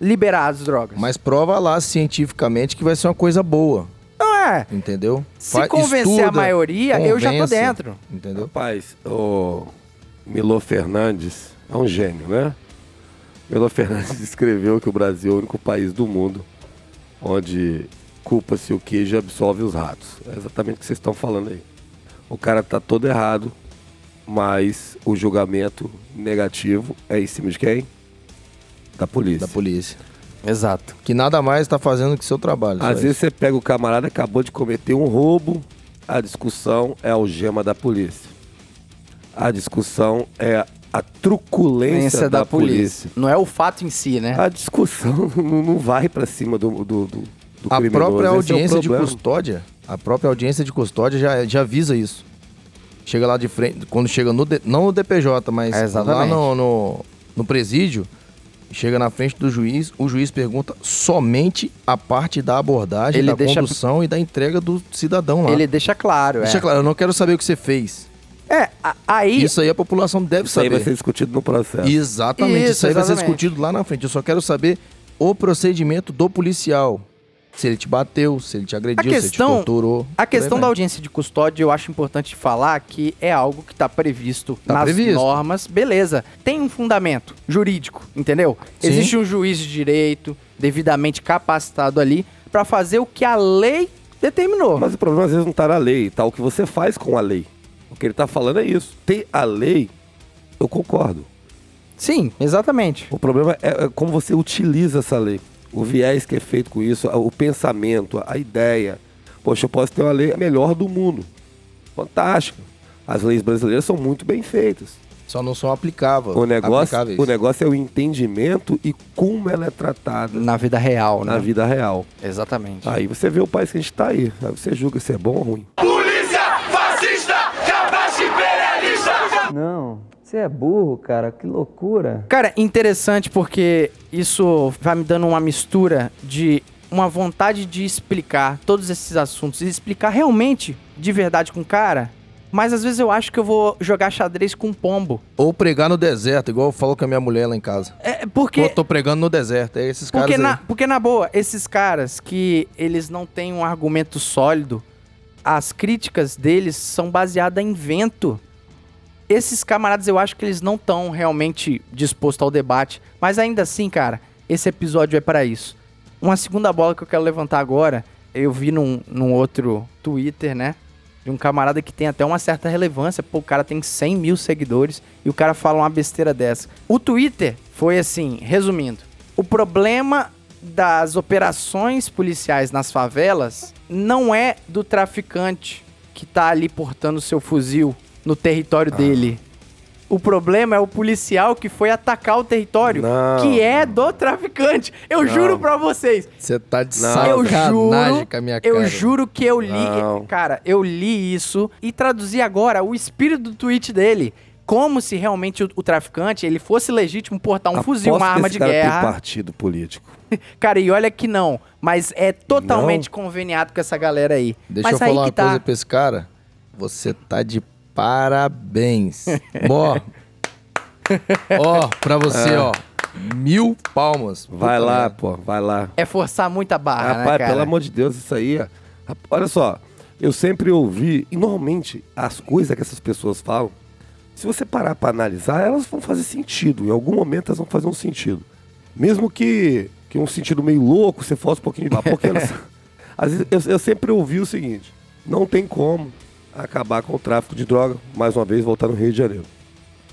liberar as drogas? Mas prova lá cientificamente que vai ser uma coisa boa. Não é. Entendeu? Se Fa- convencer a maioria, eu já tô convence, dentro. Entendeu? Rapaz, o Milo Fernandes é um gênio, né? Milo Fernandes escreveu que o Brasil é o único país do mundo onde culpa-se o queijo e absolve os ratos. É exatamente o que vocês estão falando aí. O cara tá todo errado, mas o julgamento negativo é em cima de quem? Da polícia. Da polícia. Exato. Que nada mais tá fazendo que seu trabalho. Às isso. vezes você pega o camarada acabou de cometer um roubo, a discussão é a algema da polícia. A discussão é a truculência Essa da, polícia. Não é o fato em si, né? A discussão não, vai pra cima do, do, do, do A criminoso. própria é audiência de problema. custódia, a própria audiência de custódia já, já avisa isso. Chega lá de frente, quando chega no, não no DPJ, mas É, lá no, no, no presídio, chega na frente do juiz, o juiz pergunta somente a parte da abordagem, Ele da deixa- condução e da entrega do cidadão lá. Ele deixa claro, Deixa é. claro, eu não quero saber o que você fez. É, aí... Isso aí a população deve Isso aí saber. vai ser discutido no processo. Exatamente, isso, Isso, aí vai ser exatamente. discutido lá na frente. Eu só quero saber o procedimento do policial. Se ele te bateu, se ele te agrediu, A se ele te questão- torturou. A questão aí da audiência de custódia, eu acho importante falar que é algo que está previsto Tá nas previsto. normas. Beleza. Tem um fundamento jurídico, entendeu? Sim. Existe um juiz de direito devidamente capacitado ali para fazer o que a lei determinou. Mas o problema às vezes não tá na lei, tá o que você faz com a lei. O que ele tá falando é isso. Tem a lei, eu concordo. Sim, exatamente. O problema é, é como você utiliza essa lei. O viés que é feito com isso, o pensamento, a ideia. Poxa, eu posso ter uma lei melhor do mundo. Fantástica. As leis brasileiras são muito bem feitas. Só não são aplicáveis. O negócio, aplicáveis. o negócio é o entendimento e como ela é tratada Na vida real, né? na vida real. Exatamente. Aí você vê o país que a gente tá aí. Aí você julga se é bom ou ruim. Polícia fascista, cabaço imperialista. Não, você é burro, cara, que loucura. Cara, interessante porque isso vai me dando uma mistura de uma vontade de explicar todos esses assuntos e explicar realmente de verdade com o cara. Mas às vezes eu acho que eu vou jogar xadrez com um pombo. Ou pregar no deserto, igual eu falo com a minha mulher lá em casa. É Pô, porque eu tô pregando no deserto. É esses caras porque aí. na, porque na boa, esses caras que eles não têm um argumento sólido, as críticas deles são baseadas em vento. Esses camaradas eu acho que eles não estão realmente dispostos ao debate, mas ainda assim, cara, esse episódio é para isso. Uma segunda bola que eu quero levantar agora, eu vi num, num outro Twitter, né? De um camarada que tem até uma certa relevância. Pô, o cara tem 100 mil seguidores e o cara fala uma besteira dessa. O Twitter foi assim, resumindo. O problema das operações policiais nas favelas não é do traficante que tá ali portando seu fuzil no território dele. O problema é o policial que foi atacar o território, Não. que é do traficante. Eu juro pra vocês. Você tá de Não. Eu sacanagem juro, com a minha cara. eu juro que eu li, Não. cara, eu li isso e traduzi agora o espírito do tweet dele. Como se realmente o, o traficante ele fosse legítimo portar um fuzil, Aposto uma que arma de Tem guerra. partido político. Cara, e olha que não, mas é totalmente conveniado com essa galera aí. Deixa mas eu aí falar uma tá. coisa pra esse cara. Você tá de parabéns. ó. Ó, pra você, ó. Mil palmas. Vai Puta lá, merda. pô, vai lá. É forçar muita barra, né, Rapaz, cara? pelo amor de Deus, isso aí. ó. Rap- Olha só, eu sempre ouvi, e normalmente as coisas que essas pessoas falam, se você parar pra analisar, elas vão fazer sentido. Em algum momento elas vão fazer um sentido. Mesmo que, que um sentido meio louco, você fosse um pouquinho de lá. Porque elas, às vezes, eu, eu sempre ouvi o seguinte: não tem como acabar com o tráfico de droga, mais uma vez, voltar no Rio de Janeiro.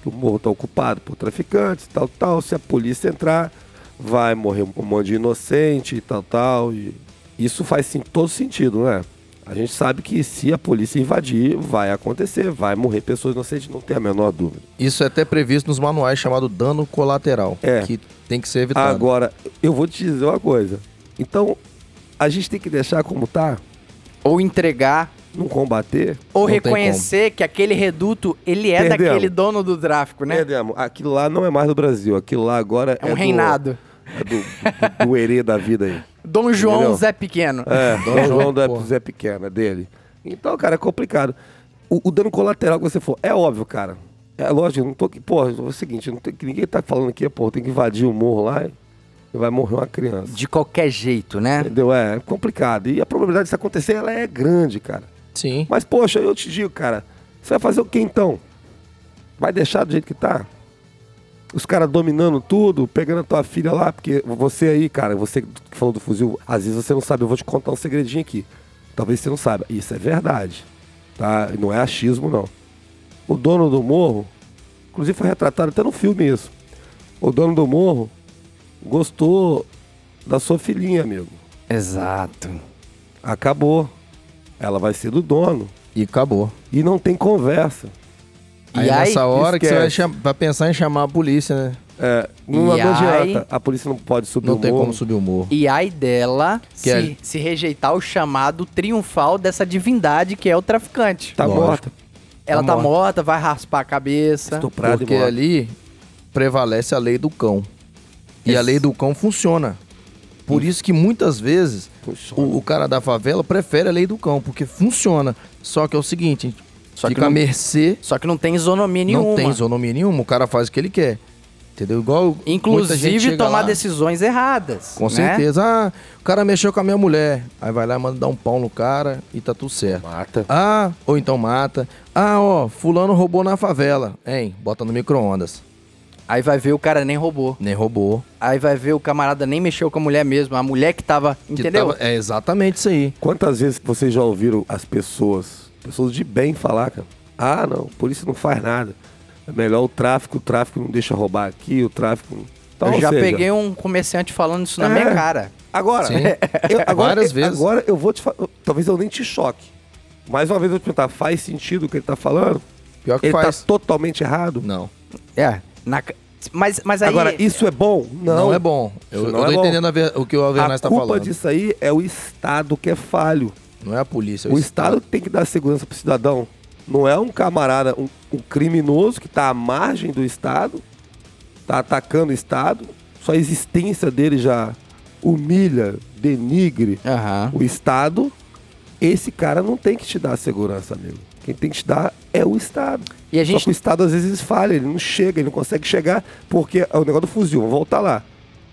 Que o morro está ocupado por traficantes, tal, tal. Se a polícia entrar, vai morrer um monte de inocente e tal, tal. E isso faz sim, todo sentido, não é? A gente sabe que se a polícia invadir, vai acontecer, vai morrer pessoas inocentes, não tem a menor dúvida. Isso é até previsto nos manuais chamado dano colateral, É. que tem que ser evitado. Agora, eu vou te dizer uma coisa. Então, a gente tem que deixar como tá, Ou entregar, não combater. ou Não reconhecer que aquele reduto, ele é Perdemos. daquele dono do tráfico, né? Perdemos. Aquilo lá não é mais do Brasil, aquilo lá agora É um do- reinado. É do, do, do herê da vida aí. Dom João Entendeu? Zé Pequeno. É, Dom João, da. Zé Pequena, dele. Então, cara, é complicado. O, o dano colateral que você for, é óbvio, cara. É lógico, não tô aqui. Pô, é o seguinte, não tem, que ninguém tá falando aqui, pô, tem que invadir o morro lá e vai morrer uma criança. De qualquer jeito, né? Entendeu? É complicado. E a probabilidade disso acontecer, ela é grande, cara. Sim. Mas, poxa, eu te digo, cara, você vai fazer o que então? Vai deixar do jeito que tá? Os caras dominando tudo, pegando a tua filha lá, porque você aí, cara, você que falou do fuzil, às vezes você não sabe, eu vou te contar um segredinho aqui. Talvez você não saiba. Isso é verdade. Tá? Não é achismo, não. O dono do morro, inclusive foi retratado até no filme isso. O dono do morro gostou da sua filhinha, amigo. Exato. Acabou. Ela vai ser do dono. E acabou. E não tem conversa. Aí, E aí, nessa hora que você vai, esquece. cham- vai pensar em chamar a polícia, né? É, não, E não aí- adianta. A polícia não pode subir Não o tem morro. como subir o morro. E ai dela Que se, é- se rejeitar o chamado triunfal dessa divindade que é o traficante. Tá Lógico. morta. Ela tá tá, morta. morta, vai raspar a cabeça. Estuprada Porque ali prevalece a lei do cão. E a lei do cão funciona. Por isso que muitas vezes o, o cara da favela prefere a lei do cão, porque funciona. Só que é o seguinte, Só que fica à não- mercê, Só que não tem isonomia nenhuma. não tem isonomia nenhuma, o cara faz o que ele quer. Entendeu? Igual Inclusive tomar lá, decisões erradas. Com né? certeza. Ah, o cara mexeu com a minha mulher. Aí vai lá e manda dar um pau no cara e tá tudo certo. Mata. Ah, ou então mata. Ah, ó, fulano roubou na favela. Hein, bota no micro-ondas. Aí vai ver o cara nem roubou. Nem roubou. Aí vai ver o camarada nem mexeu com a mulher mesmo. A mulher que tava. Que Entendeu? tava- é exatamente isso aí. Quantas vezes vocês já ouviram as pessoas, pessoas de bem falar, cara? Ah, não, a polícia não faz nada. É melhor o tráfico, o tráfico não deixa roubar aqui, o tráfico... Então, eu já seja, peguei um comerciante falando isso na É. minha cara. Agora, eu, agora, Várias eu- vezes. agora eu vou te falar, talvez eu nem te choque. Mais uma vez eu vou te perguntar, faz sentido o que ele tá falando? Pior que Ele faz. tá totalmente errado? Não. É. na mas, mas aí. Agora, isso é bom? Não, Não. é bom. Eu, Isso eu não tô é bom. entendendo a ver- o que o Alvernaz A tá culpa falando. disso aí é o Estado que é falho. Não é a polícia. é O Estado tem que dar segurança pro cidadão. Não é um camarada, um, um criminoso que tá à margem do Estado, tá atacando o Estado, só a existência dele já humilha, denigre Aham. o Estado. Esse cara não tem que te dar segurança, amigo. Quem tem que te dar é o Estado. E a Só gente. que o Estado às vezes falha, ele não chega, ele não consegue chegar, porque é o negócio do fuzil, vamos voltar lá.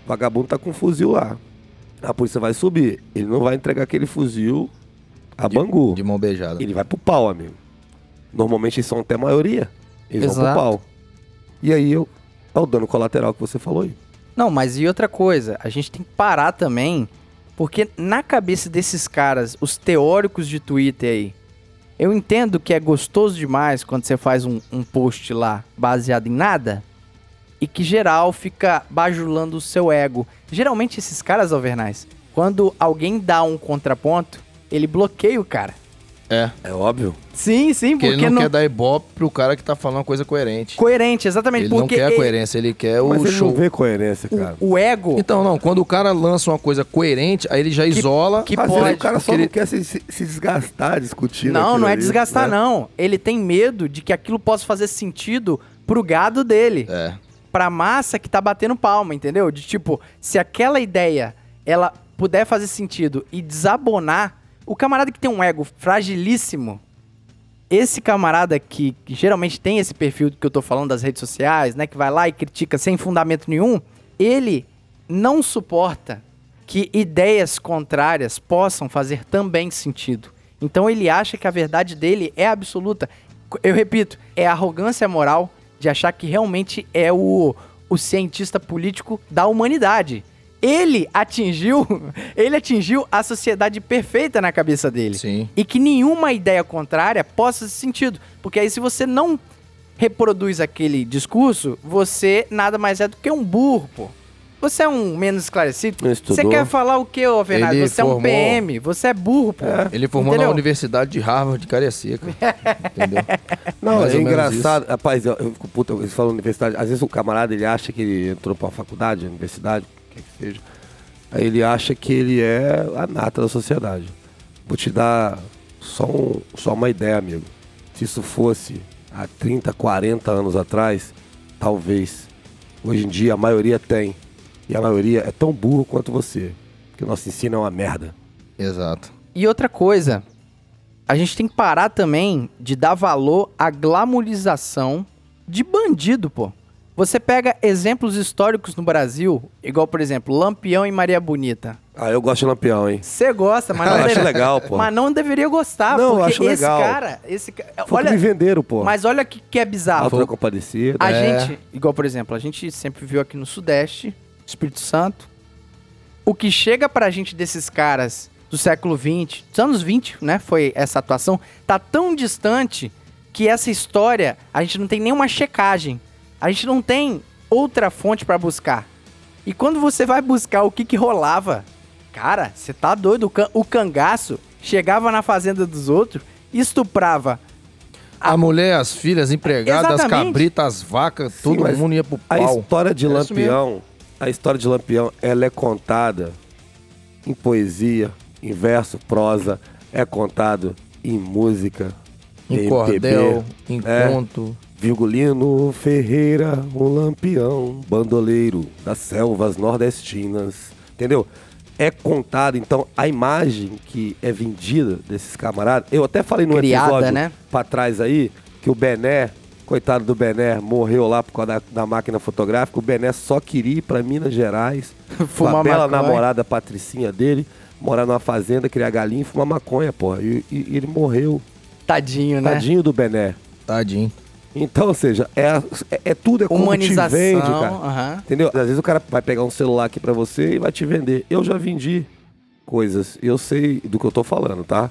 O vagabundo tá com um fuzil lá. A polícia vai subir. Ele não vai entregar aquele fuzil a Bangu. De mão beijada. Ele vai pro pau, amigo. Normalmente eles são até a maioria. Eles vão Exato. pro pau. E aí eu, é o dano colateral que você falou aí. Não, mas e outra coisa, a gente tem que parar também, porque na cabeça desses caras, os teóricos de Twitter aí, eu entendo que é gostoso demais quando você faz um, um post lá baseado em nada e que geral fica bajulando o seu ego. Geralmente esses caras, Alvernais, quando alguém dá um contraponto, ele bloqueia o cara. É. É óbvio. Sim, sim, Porque porque ele não, não... quer dar ibope pro cara que tá falando uma coisa coerente. Coerente, exatamente. Ele não porque quer a ele- coerência, ele quer o Mas ele show. não vê coerência, cara. o, o ego Então, não, quando o cara lança uma coisa coerente, aí ele já isola. que vezes pode, o cara só porque não ele- quer se, se- se desgastar discutindo. Não, não é ali, desgastar, né? não. Ele tem medo de que aquilo possa fazer sentido pro gado dele. É. Pra massa que tá batendo palma, entendeu? De tipo, se aquela ideia ela puder fazer sentido e desabonar, o camarada que tem um ego fragilíssimo, esse camarada que, que geralmente tem esse perfil que eu tô falando das redes sociais, né, que vai lá e critica sem fundamento nenhum, ele não suporta que ideias contrárias possam fazer também sentido. Então ele acha que a verdade dele é absoluta. Eu repito, é arrogância moral de achar que realmente é o, o cientista político da humanidade. Ele atingiu, ele atingiu a sociedade perfeita na cabeça dele. Sim. E que nenhuma ideia contrária possa fazer sentido. Porque aí, se você não reproduz aquele discurso, você nada mais é do que um burro, pô. Você é um menos esclarecido? Não Você quer falar o quê, ô Venado? Ele Você é um formou- PM, você é burro, pô. Ele formou Entendeu? na Universidade de Harvard de Cariacica. entendeu? Não, Mais é engraçado. Rapaz, eu, eu fico puta, eles falam universidade. Às vezes o camarada ele acha que ele entrou pra faculdade, universidade, o que que seja. Aí ele acha que ele é a nata da sociedade. Vou te dar só, um- só uma ideia, amigo. Se isso fosse há 30, 40 anos atrás, talvez. Hoje em dia a maioria tem. E a maioria é tão burro quanto você. Porque o nosso ensino é uma merda. Exato. E outra coisa, a gente tem que parar também de dar valor à glamorização de bandido, pô. Você pega exemplos históricos no Brasil, igual, por exemplo, Lampião e Maria Bonita. Ah, eu gosto de lampião, hein? Você gosta, mas não acho deve- legal, pô. Mas não deveria gostar, Não, eu porque acho esse legal. cara, esse ca- Foi o que olha, me venderam, pô. mas olha que que é bizarro. Altura compadecida. A É. gente, igual por exemplo, a gente sempre viu aqui no Sudeste, Espírito Santo, o que chega pra gente desses caras do século XX, dos anos 20, né, foi essa atuação, tá tão distante que essa história a gente não tem nenhuma checagem. A gente não tem outra fonte pra buscar. E quando você vai buscar o que que rolava, cara, você tá doido, o, can- o cangaço chegava na fazenda dos outros, estuprava A mulher, as filhas, empregadas, as cabritas, as vacas, Sim, todo mundo ia pro A pau. história de É Lampião, a história de Lampião, ela é contada em poesia, em verso, prosa, é contado em música, Em MPB, cordel, em é. conto. Virgulino Ferreira, o Lampião, bandoleiro das selvas nordestinas, entendeu? É contado, então, a imagem que é vendida desses camaradas. Eu até falei no Criada, episódio né? pra trás aí que o Bené, coitado do Bené, morreu lá por causa da, da máquina fotográfica. O Bené só queria ir pra Minas Gerais, com Fumar a bela maconha. namorada Patricinha dele, morar numa fazenda, criar galinha e fumar maconha, porra. E, e- e ele morreu. Tadinho, né? Tadinho do Bené. Tadinho. Então, ou seja, é, é, é tudo é como te vende, cara. aham. Entendeu? Às vezes o cara vai pegar um celular aqui pra você e vai te vender. Eu já vendi coisas. Eu sei do que eu tô falando, tá?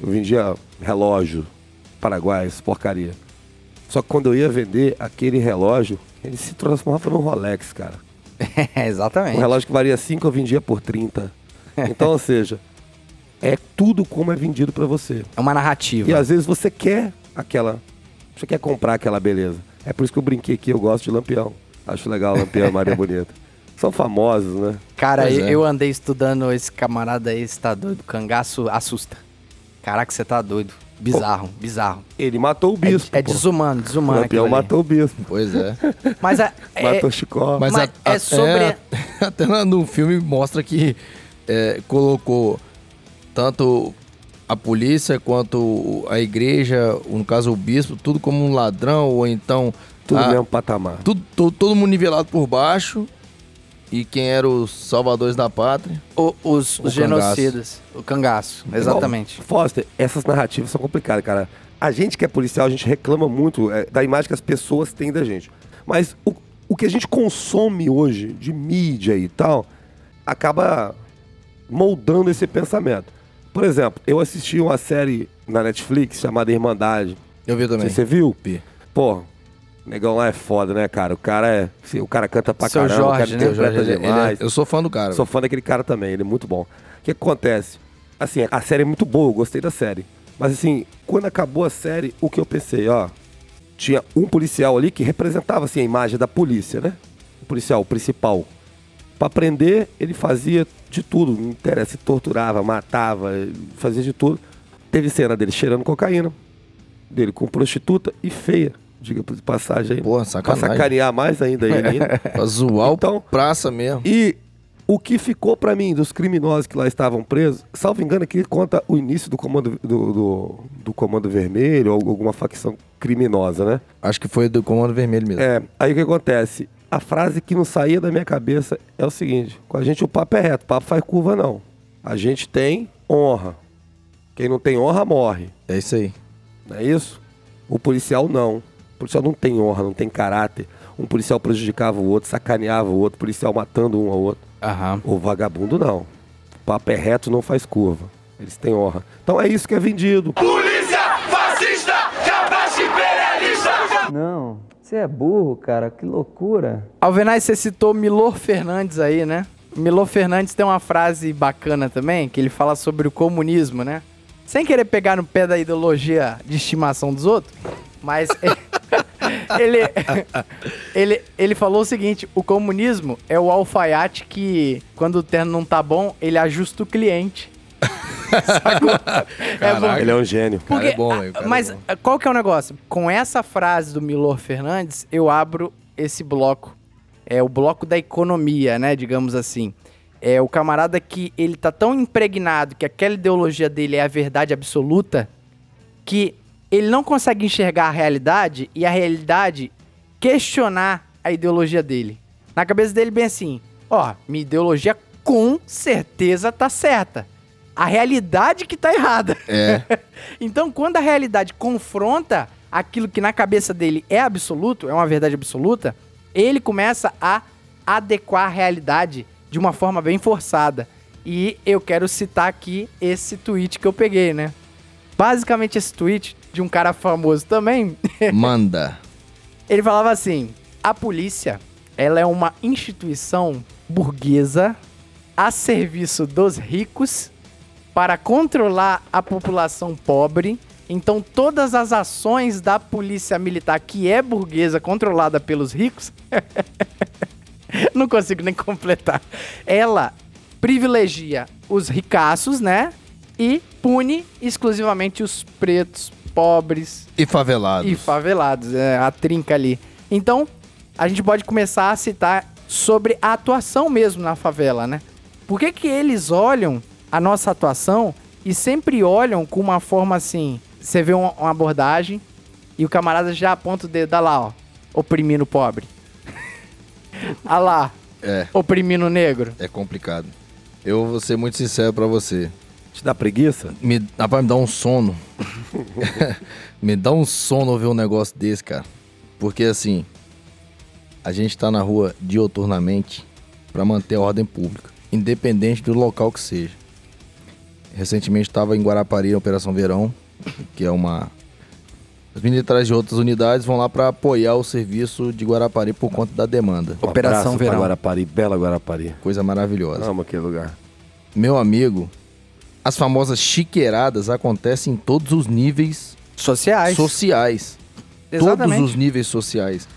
Eu vendia relógio, Paraguai, essas porcaria. Só que quando eu ia vender aquele relógio, ele se transformava num Rolex, cara. Um Exatamente. relógio que valia 5, eu vendia por 30. Então, ou seja, é tudo como é vendido pra você. É uma narrativa. E às vezes você quer aquela. Você quer comprar aquela beleza. É por isso que eu brinquei aqui, eu gosto de Lampião. Acho legal Lampião, Maria Bonita. São famosos, né? Cara, Pois eu, é. eu andei estudando esse camarada aí, você tá doido? Cangaço assusta. Caraca, você tá doido. Bizarro, bizarro. Ele matou o bispo. é é pô. desumano, O desumano. Lampião matou o bispo. Pois é. Mas a, é, matou Chicó. Mas, Mas a- é sobre- Até lá no filme mostra que é, colocou tanto a polícia quanto a igreja, no caso o bispo, tudo como um ladrão, ou então. Tudo a- mesmo patamar. tudo, to- todo mundo nivelado por baixo. E quem eram os salvadores da pátria? o- os, O os cangaço. genocidas. O cangaço, exatamente. Bom, Foster, essas narrativas são complicadas, cara. A gente que é policial, a gente reclama muito é, da imagem que as pessoas têm da gente. Mas o, o que a gente consome hoje de mídia e tal, acaba moldando esse pensamento. Por exemplo, eu assisti uma série na Netflix chamada Irmandade. Eu vi também. Você viu? Vi. Pô, o negão lá é foda, né, cara? O cara é. assim, O cara canta pra Seu caramba, o cara Jorge, né? Eu, já- interpreta ele- é- demais. eu sou fã do cara. Sou fã daquele cara também, ele é muito bom. O que que acontece? Assim, a série é muito boa, eu gostei da série. Mas assim, quando acabou a série, o que eu pensei, ó, tinha um policial ali que representava assim a imagem da polícia, né? O policial, o principal. Pra prender, ele fazia de tudo, não interessa, torturava, matava, fazia de tudo. Teve cena dele cheirando cocaína, dele com prostituta e feia, diga de passagem aí. Porra, Pra sacanagem. sacanear mais ainda ele ainda. Pra zoar Então- o praça mesmo. E o que ficou pra mim dos criminosos que lá estavam presos, salvo engano, aqui conta o início do comando, do, do, do comando vermelho ou alguma facção criminosa, né? Acho que foi do Comando Vermelho mesmo. É, aí o que acontece? A frase que não saía da minha cabeça é o seguinte: com a gente o papo é reto, o papo faz curva não. A gente tem honra. Quem não tem honra morre. É isso aí. Não é isso? O policial não. O policial não tem honra, não tem caráter. Um policial prejudicava o outro, sacaneava o outro, policial matando um ao outro. Aham. O vagabundo não. O papo é reto, não faz curva. Eles têm honra. Então é isso que é vendido. Polícia fascista, capaz imperialista. Não, Você é burro, cara, que loucura. Alvenaz, você citou Milor Fernandes aí, né? Milor Fernandes tem uma frase bacana também, que ele fala sobre o comunismo, né? Sem querer pegar no pé da ideologia de estimação dos outros, mas ele, ele, ele falou o seguinte: o comunismo é o alfaiate que, quando o terno não tá bom, ele ajusta o cliente. É bom. Ele é um gênio. cara Porque, é bom, cara é mas bom. ah, qual que é o negócio? Com essa frase do Milor Fernandes, eu abro esse bloco. É o bloco da economia, né? Digamos assim. É o camarada que ele tá tão impregnado que aquela ideologia dele é a verdade absoluta que ele não consegue enxergar a realidade e a realidade questionar a ideologia dele. Na cabeça dele, bem assim: ó, minha ideologia com certeza tá certa. A realidade que tá errada. É. então, quando a realidade confronta aquilo que na cabeça dele é absoluto, é uma verdade absoluta, ele começa a adequar a realidade de uma forma bem forçada. E eu quero citar aqui esse tweet que eu peguei, né? Basicamente, esse tweet de um cara famoso também, Manda. ele falava assim: a polícia, ela é uma instituição burguesa a serviço dos ricos para controlar a população pobre. Então, todas as ações da polícia militar, que é burguesa, controlada pelos ricos, não consigo nem completar. Ela privilegia os ricaços, né? E pune exclusivamente os pretos, pobres, E favelados. e favelados, é a trinca ali. Então, a gente pode começar a citar sobre a atuação mesmo na favela, né? Por que que eles olham a nossa atuação e sempre olham com uma forma assim, você vê uma, uma abordagem e o camarada já aponta o dedo, olha lá, ó, oprimindo o pobre. olha lá, É, oprimindo o negro. é complicado. Eu vou ser muito sincero pra você. Te dá preguiça? Me, rapaz, me dá um sono. me dá um sono ver um negócio desse, cara. Porque assim, a gente tá na rua dioturnamente pra manter a ordem pública, independente do local que seja. Recentemente estava em Guarapari, na Operação Verão, que é uma. Os militares de outras unidades vão lá pra apoiar o serviço de Guarapari por conta da demanda. Um Operação Verão. Guarapari, bela Guarapari. Coisa maravilhosa. Amo aquele lugar. Meu amigo, as famosas chiqueiradas acontecem em todos os níveis Sociais. sociais. Exatamente. Todos os níveis sociais.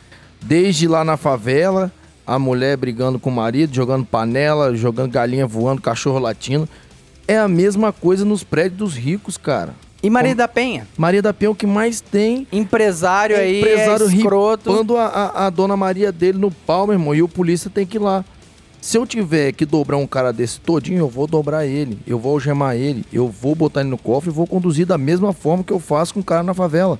Desde lá na favela, a mulher brigando com o marido, jogando panela, jogando galinha voando, cachorro latindo. É a mesma coisa nos prédios dos ricos, cara. E Maria da Penha? Maria da Penha é o que mais tem. Empresário É aí, empresário é escroto. ripando a, a, a dona Maria dele no pau, meu irmão. E o polícia tem que ir lá. Se eu tiver que dobrar um cara desse todinho, eu vou dobrar ele. Eu vou algemar ele. Eu vou botar ele no cofre e vou conduzir da mesma forma que eu faço com o cara na favela.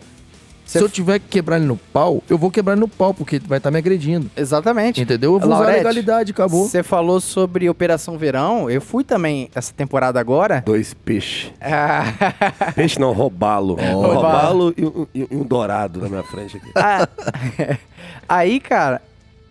Cê Se eu tiver que quebrar ele no pau, eu vou quebrar ele no pau, porque ele vai estar me agredindo. Exatamente. Entendeu? Eu vou usar a Laurete, legalidade, acabou. Você falou sobre Operação Verão. Eu fui também essa temporada agora. Dois peixes. Ah, Peixe não, robalo. Ó. Robalo e um, e um dourado na minha frente aqui. ah, Aí, cara,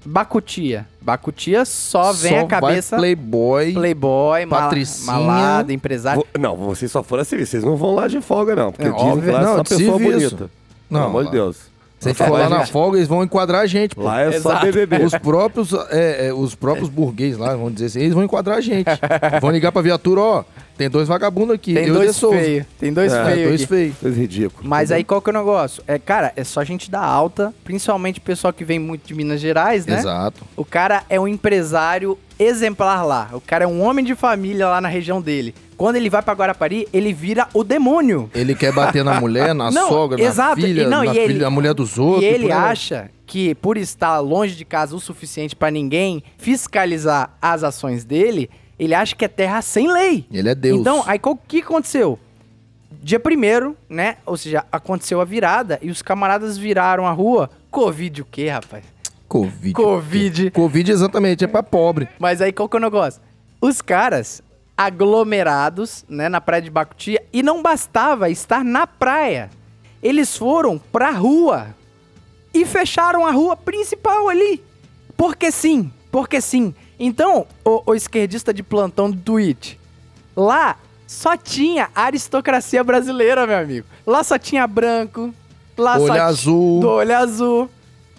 Bacutia. Bacutia só vem Só a cabeça vai playboy. playboy, mal, Patricinha. malada, empresário. Vou- não, vocês só foram serviço. Vocês não vão lá de folga, não. Porque É, dizem óbvio. que lá é Não, só de pessoa bonita. Não, Pelo amor de Deus. Se a gente for lá na folga, eles vão enquadrar a gente, pô. Lá é só. BBB. Os próprios, é, é, os próprios burguês lá, vamos dizer assim, eles vão enquadrar a gente. vão ligar pra viatura, ó, tem dois vagabundos aqui. Tem dois feios. Tem dois É, feios. Dois feios. Coisa ridícula. Mas aí qual que é o negócio? É, cara, é só gente da alta, principalmente o pessoal que vem muito de Minas Gerais, né? Exato. O cara é um empresário exemplar lá. O cara é um homem de família lá na região dele. Quando ele vai pra Guarapari, ele vira o demônio. Ele quer bater na mulher, na Não, sogra, exato. na filha, E não, na ele- filha, na mulher dos outros. e ele acha que por estar longe de casa o suficiente pra ninguém fiscalizar as ações dele, ele acha que é terra sem lei. Ele é Deus. Então, aí o que aconteceu? Dia primeiro, né? Ou seja, aconteceu a virada e os camaradas viraram a rua. Covid o quê, rapaz? Covid. Covid. Covid, exatamente, é pra pobre. Mas aí qual que é o negócio? Os caras aglomerados, né, na praia de Bacutia, e não bastava estar na praia. Eles foram pra rua e fecharam a rua principal ali. Porque sim, porque sim. Então, o, o esquerdista de plantão do tweet, lá só tinha aristocracia brasileira, meu amigo. Lá só tinha branco, lá Olho só azul. do olho azul.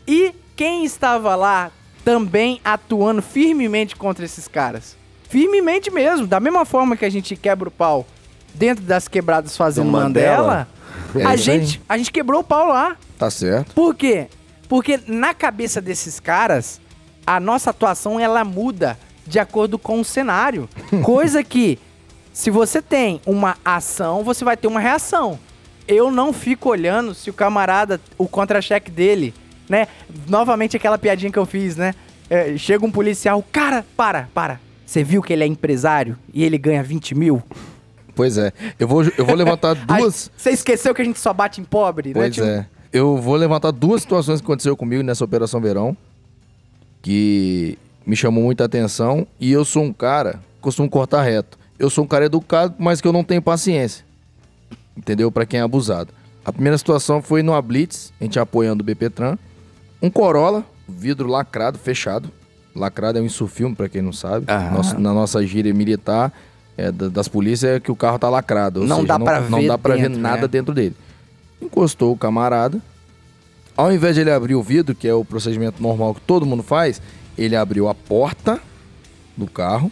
E quem estava lá também atuando firmemente contra esses caras? Firmemente mesmo, da mesma forma que a gente quebra o pau dentro das quebradas fazendo Do Mandela, É a, aí. gente, a gente quebrou o pau lá. Tá certo. Por quê? Porque na cabeça desses caras, a nossa atuação ela muda de acordo com o cenário. Coisa que, se você tem uma ação, você vai ter uma reação. Eu não fico olhando se o camarada, o contra-cheque dele, né? Novamente aquela piadinha que eu fiz, né? É, chega um policial, cara, para, para. Você viu que ele é empresário e ele ganha 20 mil? Pois é. Eu vou, eu vou levantar duas. Você esqueceu que a gente só bate em pobre, né? Pois é. Eu vou levantar duas situações que aconteceu comigo nessa Operação Verão. Que me chamou muita atenção. E eu sou um cara, costumo cortar reto. Eu sou um cara educado, mas que eu não tenho paciência. Entendeu? Pra quem é abusado. A primeira situação foi no Blitz, a gente apoiando o BPTran. Um Corolla, vidro lacrado, fechado. Lacrado é um insufilme, pra quem não sabe. Nossa- na nossa gíria militar, é, da- das polícias, é que o carro tá lacrado. Não seja, dá pra não ver dá pra ver nada né? dentro dele. Encostou o camarada. Ao invés de ele abrir o vidro, que é o procedimento normal que todo mundo faz, ele abriu a porta do carro.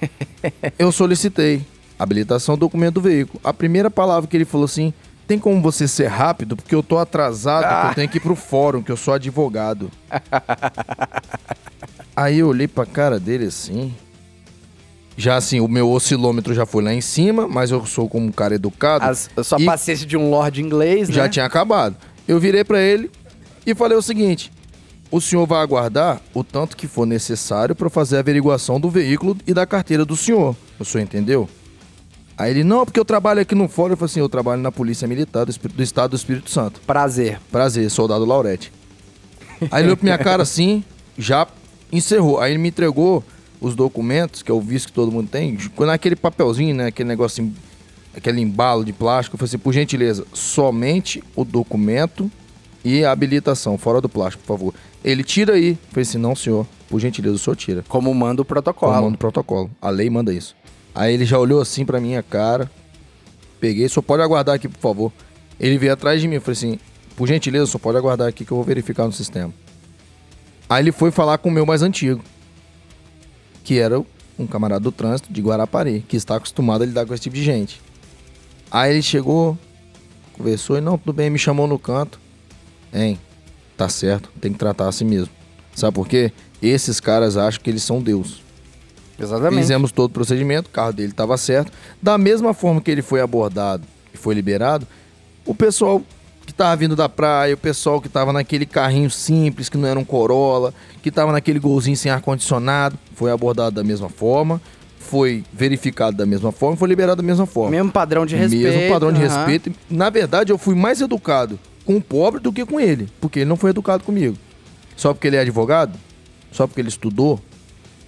Eu solicitei habilitação do documento do veículo. A primeira palavra que ele falou assim: tem como você ser rápido? Porque eu tô atrasado, que eu tenho que ir pro fórum, que eu sou advogado. Aí eu olhei pra cara dele assim. Já assim, o meu oscilômetro já foi lá em cima, mas eu sou como um cara educado. As- a sua paciência de um lord inglês, já né? tinha acabado. Eu virei pra ele e falei o seguinte: o senhor vai aguardar o tanto que for necessário pra fazer a averiguação do veículo e da carteira do senhor. O senhor entendeu? Aí ele, não, porque eu trabalho aqui no fórum. Eu falei assim: eu trabalho na Polícia Militar do, do Estado do Espírito Santo. Prazer. Prazer, soldado Laurete. Aí ele olhou pra minha cara assim, já encerrou. Aí ele me entregou os documentos, que é o visto que todo mundo tem, naquele papelzinho, né? Aquele negocinho, aquele embalo de plástico. Eu falei assim, por gentileza, somente o documento e a habilitação, fora do plástico, por favor. Ele tira aí. Eu falei assim, não, senhor, por gentileza, o senhor tira. Como manda o protocolo. Comando protocolo. A lei manda isso. Aí ele já olhou assim pra minha cara. Peguei, só pode aguardar aqui, por favor. Ele veio atrás de mim. Eu falei assim, por gentileza, só pode aguardar aqui que eu vou verificar no sistema. Aí ele foi falar com o meu mais antigo. Que era um camarada do trânsito de Guarapari, que está acostumado a lidar com esse tipo de gente. Aí ele chegou, conversou e não, tudo bem, me chamou no canto. Hein, tá certo, tem que tratar assim mesmo. Sabe por quê? Esses caras acham que eles são Deus. Exatamente. Fizemos todo o procedimento, o carro dele estava certo. Da mesma forma que ele foi abordado e foi liberado, o pessoal que estava vindo da praia, o pessoal que estava naquele carrinho simples, que não era um Corolla, que estava naquele golzinho sem ar-condicionado, foi abordado da mesma forma, foi verificado da mesma forma, foi liberado da mesma forma. Mesmo padrão de respeito. Mesmo padrão de aham. respeito. Na verdade, eu fui mais educado com o pobre do que com ele, porque ele não foi educado comigo. Só porque ele é advogado? Só porque ele estudou?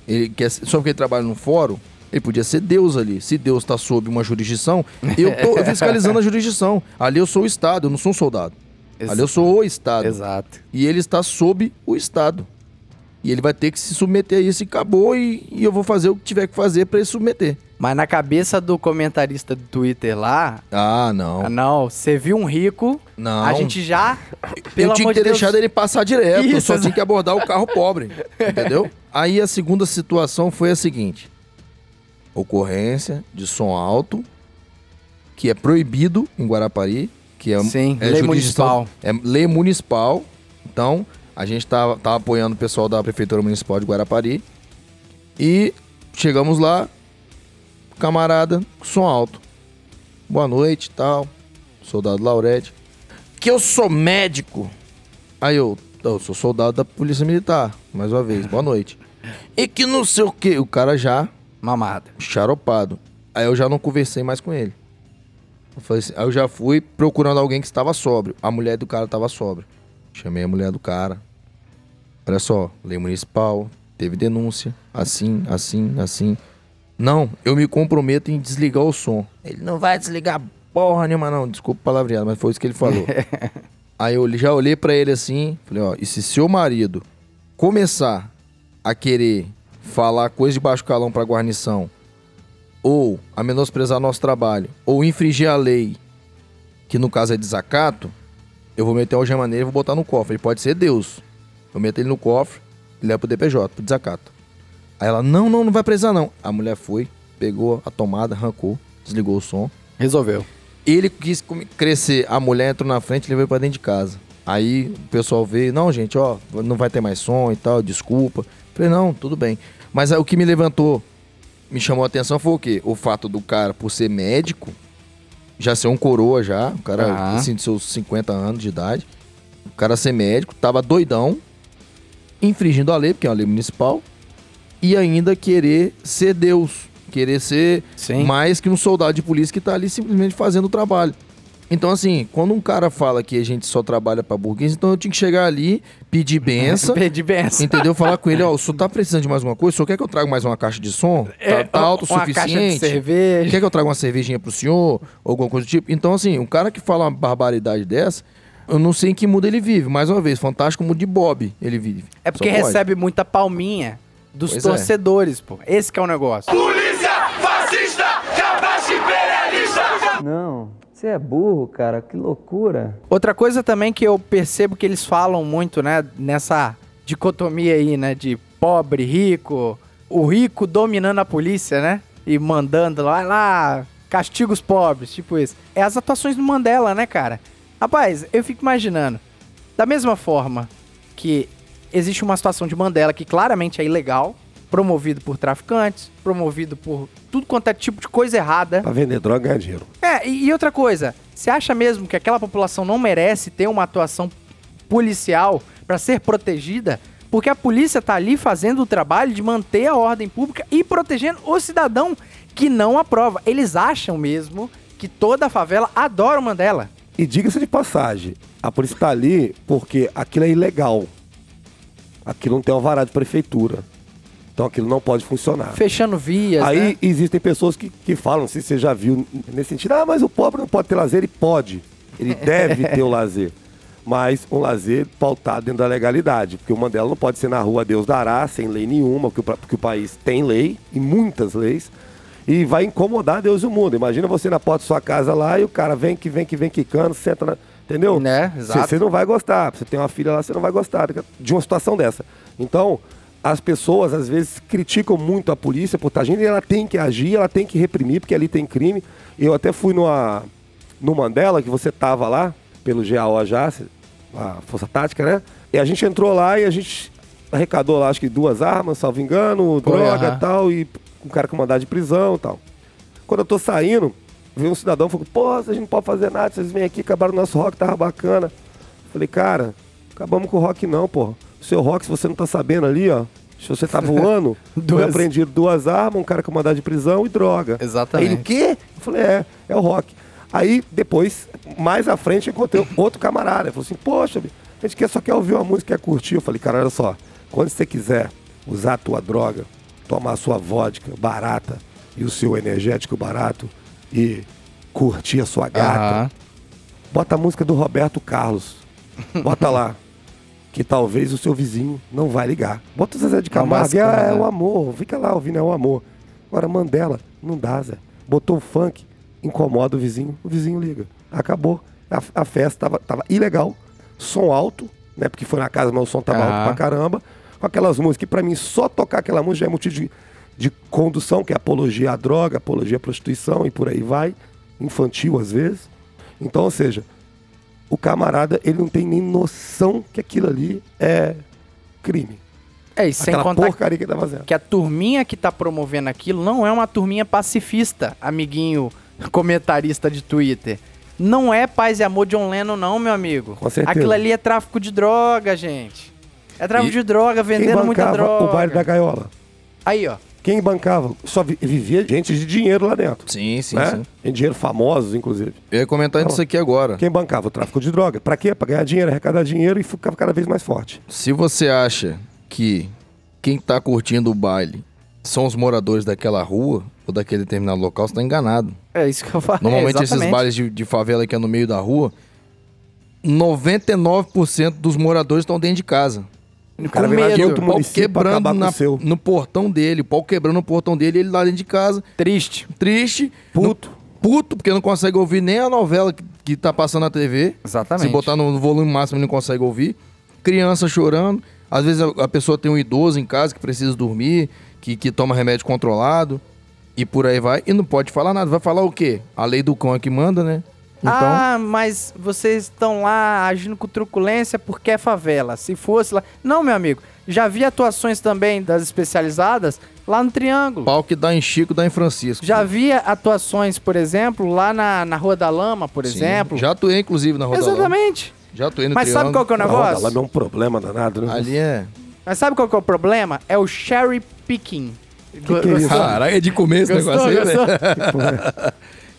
Ele quer, só porque ele trabalha no fórum? Ele podia ser Deus ali. Se Deus está sob uma jurisdição, eu tô fiscalizando a jurisdição. Ali eu sou o Estado, eu não sou um soldado. Ali eu sou o Estado. Exato. E ele está sob o Estado. E ele vai ter que se submeter a isso e acabou. E, e eu vou fazer o que tiver que fazer para ele submeter. Mas na cabeça do comentarista do Twitter lá, Ah, não. ah, não, você viu um rico, Não. a gente já, eu pelo tinha amor que ter de Deus, deixado ele passar direto, eu Isso, só exato. tinha que abordar o carro pobre, entendeu? Aí a segunda situação foi a seguinte: ocorrência de som alto, que é proibido em Guarapari, que é, Sim, é lei municipal. É lei municipal. Então, a gente tava, tava apoiando o pessoal da Prefeitura Municipal de Guarapari. E chegamos lá, camarada, som alto. Boa noite tal. Soldado Laurete. Que eu sou médico. Aí eu, eu sou soldado da Polícia Militar, mais uma vez, boa noite. E que não sei o que, o cara já mamada. charopado. Aí eu já não conversei mais com ele. Eu falei assim, aí eu já fui procurando alguém que estava sóbrio. A mulher do cara estava sóbria. Chamei a mulher do cara. Olha só, lei municipal, teve denúncia, assim, assim, assim. Não, eu me comprometo em desligar o som. Ele não vai desligar porra nenhuma, não. Desculpa o palavreado, mas foi isso que ele falou. Aí eu já olhei pra ele assim, falei, ó, e se seu marido começar a querer falar coisa de baixo calão pra guarnição, ou a menosprezar nosso trabalho, ou infringir a lei, que no caso é desacato, eu eu vou meter a algema nele e vou botar no cofre. Ele pode ser Deus. Eu meto ele no cofre e levo pro DPJ, pro desacato. Aí ela, não, não, não vai precisar não. A mulher foi, pegou a tomada, arrancou, desligou o som. Resolveu. Ele quis crescer, a mulher entrou na frente e levou pra dentro de casa. Aí o pessoal veio, não, gente, ó, não vai ter mais som e tal, desculpa. Falei, não, tudo bem. Mas aí, o que me levantou, me chamou a atenção foi o quê? O fato do cara, por ser médico, já ser um coroa já, o cara, Aham. assim, de seus 50 anos de idade, o cara ser médico, tava doidão, infringindo a lei, porque é uma lei municipal, e ainda querer ser Deus, querer ser Sim. mais que um soldado de polícia que tá ali simplesmente fazendo o trabalho. Então, assim, quando um cara fala que a gente só trabalha pra burguês, então eu tinha que chegar ali, pedir benção, Pedi benção. entendeu? Falar com ele, ó, o senhor tá precisando de mais alguma coisa? O senhor quer que eu traga mais uma caixa de som? Tá, É, tá uma autossuficiente? caixa de cerveja. Quer que eu traga uma cervejinha pro senhor? Alguma coisa do tipo? Então, assim, um cara que fala uma barbaridade dessa, eu não sei em que mundo ele vive. Mais uma vez, fantástico mundo de Bob ele vive. É porque recebe muita palminha dos Pois é. torcedores, pô. Esse que é o negócio. Não, você é burro, cara, que loucura. Outra coisa também que eu percebo que eles falam muito, né, nessa dicotomia aí, né, de pobre, rico, o rico dominando a polícia, né, e mandando lá, lá, castiga os pobres, tipo isso. É as atuações do Mandela, né, cara? Rapaz, eu fico imaginando, da mesma forma que existe uma situação de Mandela que claramente é ilegal, promovido por traficantes, promovido por tudo quanto é tipo de coisa errada. Pra vender droga e ganhar dinheiro. É, e, e outra coisa, você acha mesmo que aquela população não merece ter uma atuação policial pra ser protegida? Porque a polícia tá ali fazendo o trabalho de manter a ordem pública e protegendo o cidadão que não aprova. Eles acham mesmo que toda a favela adora o Mandela. E diga-se de passagem, a polícia tá ali porque aquilo é ilegal. Aquilo não tem alvará de prefeitura. Então aquilo não pode funcionar. Fechando vias, Aí né? existem pessoas que, que falam, se você já viu nesse sentido, ah, mas o pobre não pode ter lazer, ele pode. Ele deve ter o lazer. Mas um lazer pautado dentro da legalidade. Porque o Mandela não pode ser na rua Deus dará, sem lei nenhuma, porque o, porque o país tem lei, e muitas leis, e vai incomodar Deus e o mundo. Imagina você na porta da sua casa lá e o cara vem que vem que vem quicando, senta na. Entendeu? Né, Você- exato. Você não vai gostar. Você tem uma filha lá, você não vai gostar de uma situação dessa. Então, as pessoas às vezes criticam muito a polícia por estar agindo e ela tem que agir, ela tem que reprimir, porque ali tem crime. Eu até fui numa, no Mandela, que você tava lá, pelo GAO já, a Força Tática, né? E a gente entrou lá e a gente arrecadou lá, acho que duas armas, salvo engano, Foi, droga e tal, e um cara com mandado de prisão e tal. Quando eu tô saindo, veio um cidadão e falou, pô, gente não pode fazer nada, vocês vêm aqui, acabaram o nosso rock, tava bacana. Falei, cara, acabamos com o rock não, pô. O seu rock, se você não tá sabendo ali, ó, se você tá voando, foi Duas- apreendido duas armas, um cara com mandado de prisão e droga. Exatamente. Aí ele, o quê? Eu falei, é, é o rock. Aí, depois, mais à frente, encontrei outro camarada. Ele falou assim, poxa, a gente quer, só quer ouvir uma música, quer curtir. Eu falei, cara, olha só, quando você quiser usar a tua droga, tomar a sua vodka barata e o seu energético barato e curtir a sua gata, bota a música do Roberto Carlos. Bota lá. Que talvez o seu vizinho não vai ligar. Bota o Zezé de Camargo. máscara, Ah, é né? o amor. Fica lá ouvindo, é o amor. Agora, Mandela, não dá, Zé. Botou o funk, incomoda o vizinho, o vizinho liga. Acabou. A, a festa tava, tava ilegal, som alto, né? Porque foi na casa, mas o som tava Ah. alto pra caramba. Com aquelas músicas que, pra mim, só tocar aquela música já é motivo de, de condução, que é apologia à droga, apologia à prostituição e por aí vai. Infantil, às vezes. Então, ou seja, o camarada, ele não tem nem noção que aquilo ali é crime. É, e sem contar porcaria que tá fazendo. que a turminha que tá promovendo aquilo não é uma turminha pacifista, amiguinho comentarista de Twitter. Não é paz e amor John Lennon, não, meu amigo. Com certeza. Aquilo ali é tráfico de droga, gente. É tráfico E de droga, vendendo muita droga. o baile da gaiola? Aí, ó. Quem bancava? Só vi- vivia gente de dinheiro lá dentro. Sim, sim, né? sim. Em dinheiro famosos, inclusive. Eu ia comentar isso aqui agora. Quem bancava o tráfico de droga? Pra quê? Pra ganhar dinheiro, arrecadar dinheiro e ficava cada vez mais forte. Se você acha que quem tá curtindo o baile são os moradores daquela rua ou daquele determinado local, você tá enganado. É isso que eu falo. Normalmente é, esses bailes de, de favela que é no meio da rua, 99% dos moradores estão dentro de casa. O cara Com vem lá de medo. outro pau município quebrando acabar com na- o seu. no portão dele, o pau quebrando no portão dele, ele lá dentro de casa, Triste. triste, Puto. puto porque não consegue ouvir nem a novela que, que tá passando na TV. Exatamente. Se botar no volume máximo, ele não consegue ouvir. Criança chorando. Às vezes a, a pessoa tem um idoso em casa que precisa dormir, que, que toma remédio controlado. E por aí vai. E não pode falar nada. Vai falar o quê? A lei do cão é que manda, né? Então, Ah, mas vocês estão lá agindo com truculência porque é favela. Se fosse lá. Não, meu amigo. Já vi atuações também das especializadas lá no Triângulo. pau que dá em Chico, dá em Francisco. Já vi atuações, por exemplo, lá na, na Rua da Lama, por Sim. exemplo. Já atuei, inclusive, na Roda Lama. Exatamente. Já atuei no Mas sabe qual Triângulo. que é o A negócio? roda lá é um problema danado, né? Ali é... Mas sabe qual que é o problema? É o cherry picking. que é isso? Caraca, é de começo o Gostou, negócio aí, gostou?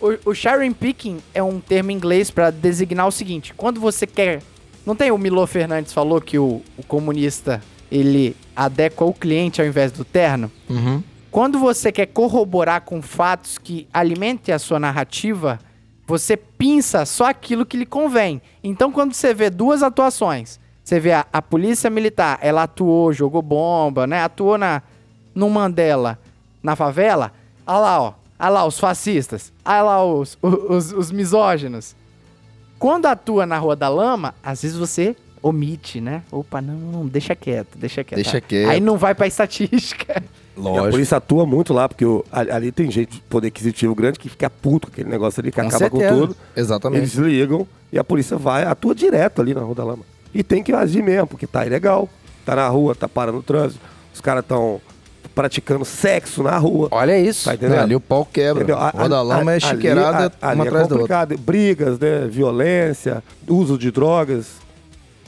O, o sharing picking é um termo em inglês pra designar o seguinte: quando você quer. Não tem o Milo Fernandes falou que o, o comunista ele adequa o cliente ao invés do terno? Uhum. Quando você quer corroborar com fatos que alimentem a sua narrativa, você pinça só aquilo que lhe convém. Então, quando você vê duas atuações, você vê a, a polícia militar, ela atuou, jogou bomba, né? Atuou na, no Mandela, na favela. Olha lá, ó. Olha lá os fascistas. Olha lá os, os, os misóginos. Quando atua na Rua da Lama, às vezes você omite, né? Opa, não, não, deixa quieto, deixa quieto. Deixa quieto. Aí não vai pra estatística. E a Lógico. polícia atua muito lá, porque o- ali, ali tem gente de poder aquisitivo grande que fica puto com aquele negócio ali, que Com acaba certeza. com tudo. Exatamente. Eles ligam e a polícia vai, atua direto ali na Rua da Lama. E tem que agir mesmo, porque tá ilegal. Tá na rua, tá parando o trânsito. Os caras estão praticando sexo na rua. Olha isso. Tá entendendo? Ali o pau quebra. Entendeu? A- Roda Lama é ali- chiqueirada ali uma é atrás da outra. complicado. Brigas, né? Violência, uso de drogas,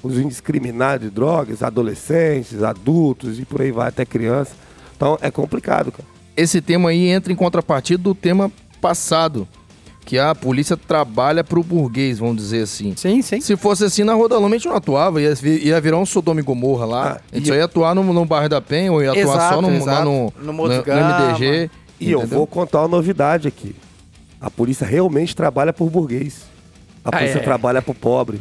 uso indiscriminado de drogas, adolescentes, adultos e por aí vai, até criança. Então é complicado, cara. Esse tema aí entra em contrapartida do tema passado, que a polícia trabalha pro burguês, vamos dizer assim. Sim, sim. Se fosse assim, na Roda Lama a gente não atuava, ia, ia virar um Sodoma e Gomorra lá. Ah, a gente e- só ia atuar no, no bairro da Penha, ou ia atuar Exato, só no, lá exato. no, No no, Gama. MDG. E eu entendeu? vou contar uma novidade aqui. A polícia realmente trabalha por burguês. A Ah, polícia é. trabalha por pobre,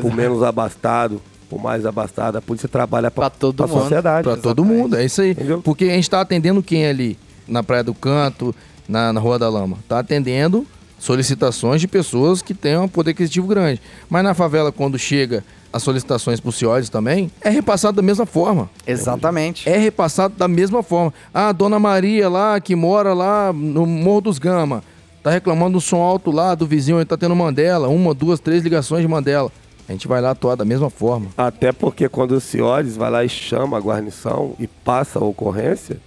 por menos abastado, por mais abastado. A polícia trabalha Pra pra, todo pra mundo. sociedade. Pra todo mundo, é isso aí. Entendeu? Porque a gente tá atendendo quem ali? Na Praia do Canto, na, na Rua da Lama. Tá atendendo solicitações de pessoas que têm um poder aquisitivo grande. Mas na favela, quando chega as solicitações pro CIOs também, é repassado da mesma forma. Exatamente. É repassado da mesma forma. Ah, a Dona Maria lá, que mora lá no Morro dos Gama, tá reclamando do som alto lá do vizinho, ele tá tendo Mandela, uma, duas, três ligações de Mandela. A gente vai lá atuar da mesma forma. Até porque quando o senhores vai lá e chama a guarnição e passa a ocorrência,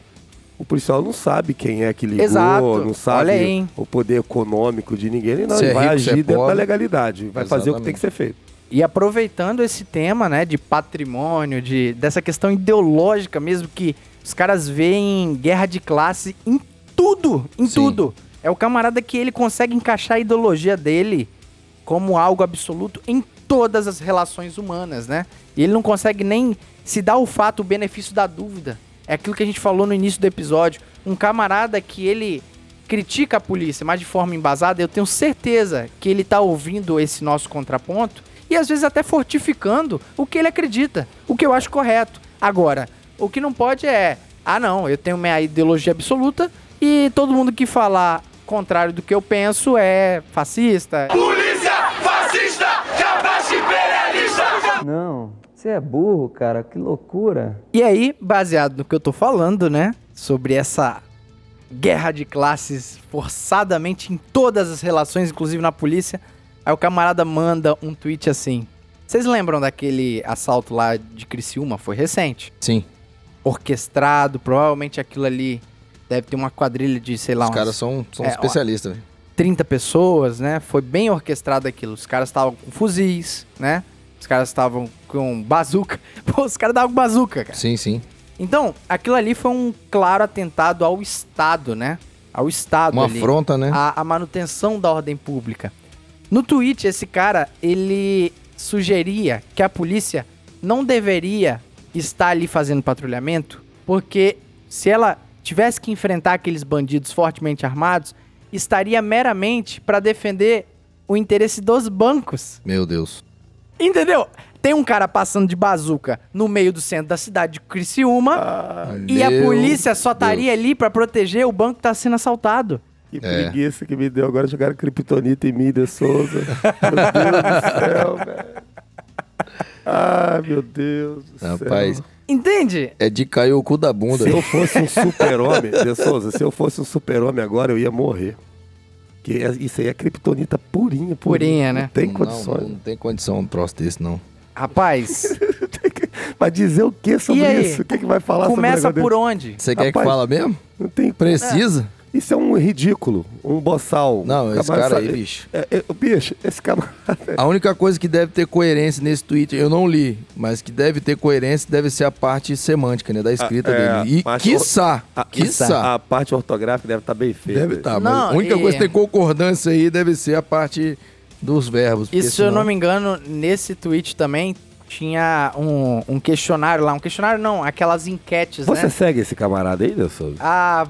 o policial não sabe quem é que ligou, Exato. não sabe aí, o poder econômico de ninguém. Ele, não, ele é vai rico, é agir dentro da pobre. legalidade, vai fazer o que Exatamente. tem que ser feito. E aproveitando esse tema, né, de patrimônio, de, dessa questão ideológica mesmo, que os caras veem guerra de classe em tudo, em Sim. tudo. É o camarada que ele consegue encaixar a ideologia dele como algo absoluto em todas as relações humanas, né? E ele não consegue nem se dar o fato, o benefício da dúvida. É aquilo que a gente falou no início do episódio. Um camarada que ele critica a polícia, mas de forma embasada, eu tenho certeza que ele tá ouvindo esse nosso contraponto e às vezes até fortificando o que ele acredita, o que eu acho correto. Agora, o que não pode é, ah não, eu tenho minha ideologia absoluta e todo mundo que falar contrário do que eu penso é fascista, Não, você é burro, cara, que loucura. E aí, baseado no que eu tô falando, né? Sobre essa guerra de classes forçadamente em todas as relações, inclusive na polícia, aí o camarada manda um tweet assim. Vocês lembram daquele assalto lá de Criciúma? Foi recente. Sim. Orquestrado, provavelmente aquilo ali deve ter uma quadrilha de, sei lá, Os uns caras são, são É, especialistas, velho. 30 pessoas, né? Foi bem orquestrado aquilo. Os caras estavam com fuzis, né? Os caras estavam com bazuca. Pô, os caras davam bazuca, cara. Sim, sim. Então, aquilo ali foi um claro atentado ao Estado, né? Ao Estado Uma ali. afronta, né? A, a manutenção da ordem pública. No tweet, esse cara, ele sugeria que a polícia não deveria estar ali fazendo patrulhamento, porque se ela tivesse que enfrentar aqueles bandidos fortemente armados, estaria meramente para defender o interesse dos bancos. Meu Deus. Entendeu? Tem um cara passando de bazuca no meio do centro da cidade de Criciúma e a polícia só estaria ali pra proteger o banco que tá sendo assaltado. Que É. preguiça que me deu. Agora jogaram Kryptonita em mim, De Souza. Meu Deus do céu, velho. Ah, meu Deus do céu. Rapaz, Entende? é de cair o cu da bunda. Se eu fosse um super-homem, De Souza, se eu fosse um super-homem agora, eu ia morrer. Que é- isso aí é Kryptonita purinha, purinha. Purinha, né? Não tem Não, condições. Não, não tem condição um troço desse, não. Rapaz, Vai dizer o que sobre E aí? isso? O que, que vai falar começa sobre o por negócio onde? Você quer que Rapaz, fala mesmo? Não tem Precisa? Isso é um ridículo, um boçal. Não, esse Camarada- cara aí, bicho. É, é, bicho, esse camarada. A única coisa que deve ter coerência nesse tweet, eu não li, mas que deve ter coerência deve ser a parte semântica, né? Da escrita Ah, é, dele. E quiçá, A, quiçá. a parte ortográfica deve estar bem feita. Deve estar, mas Não, a única e- coisa que tem concordância aí deve ser a parte dos verbos. E se eu senão- não me engano, nesse tweet também tinha um, um questionário lá. Um questionário não, aquelas enquetes, Você né? segue esse camarada aí, Nelson? Ah,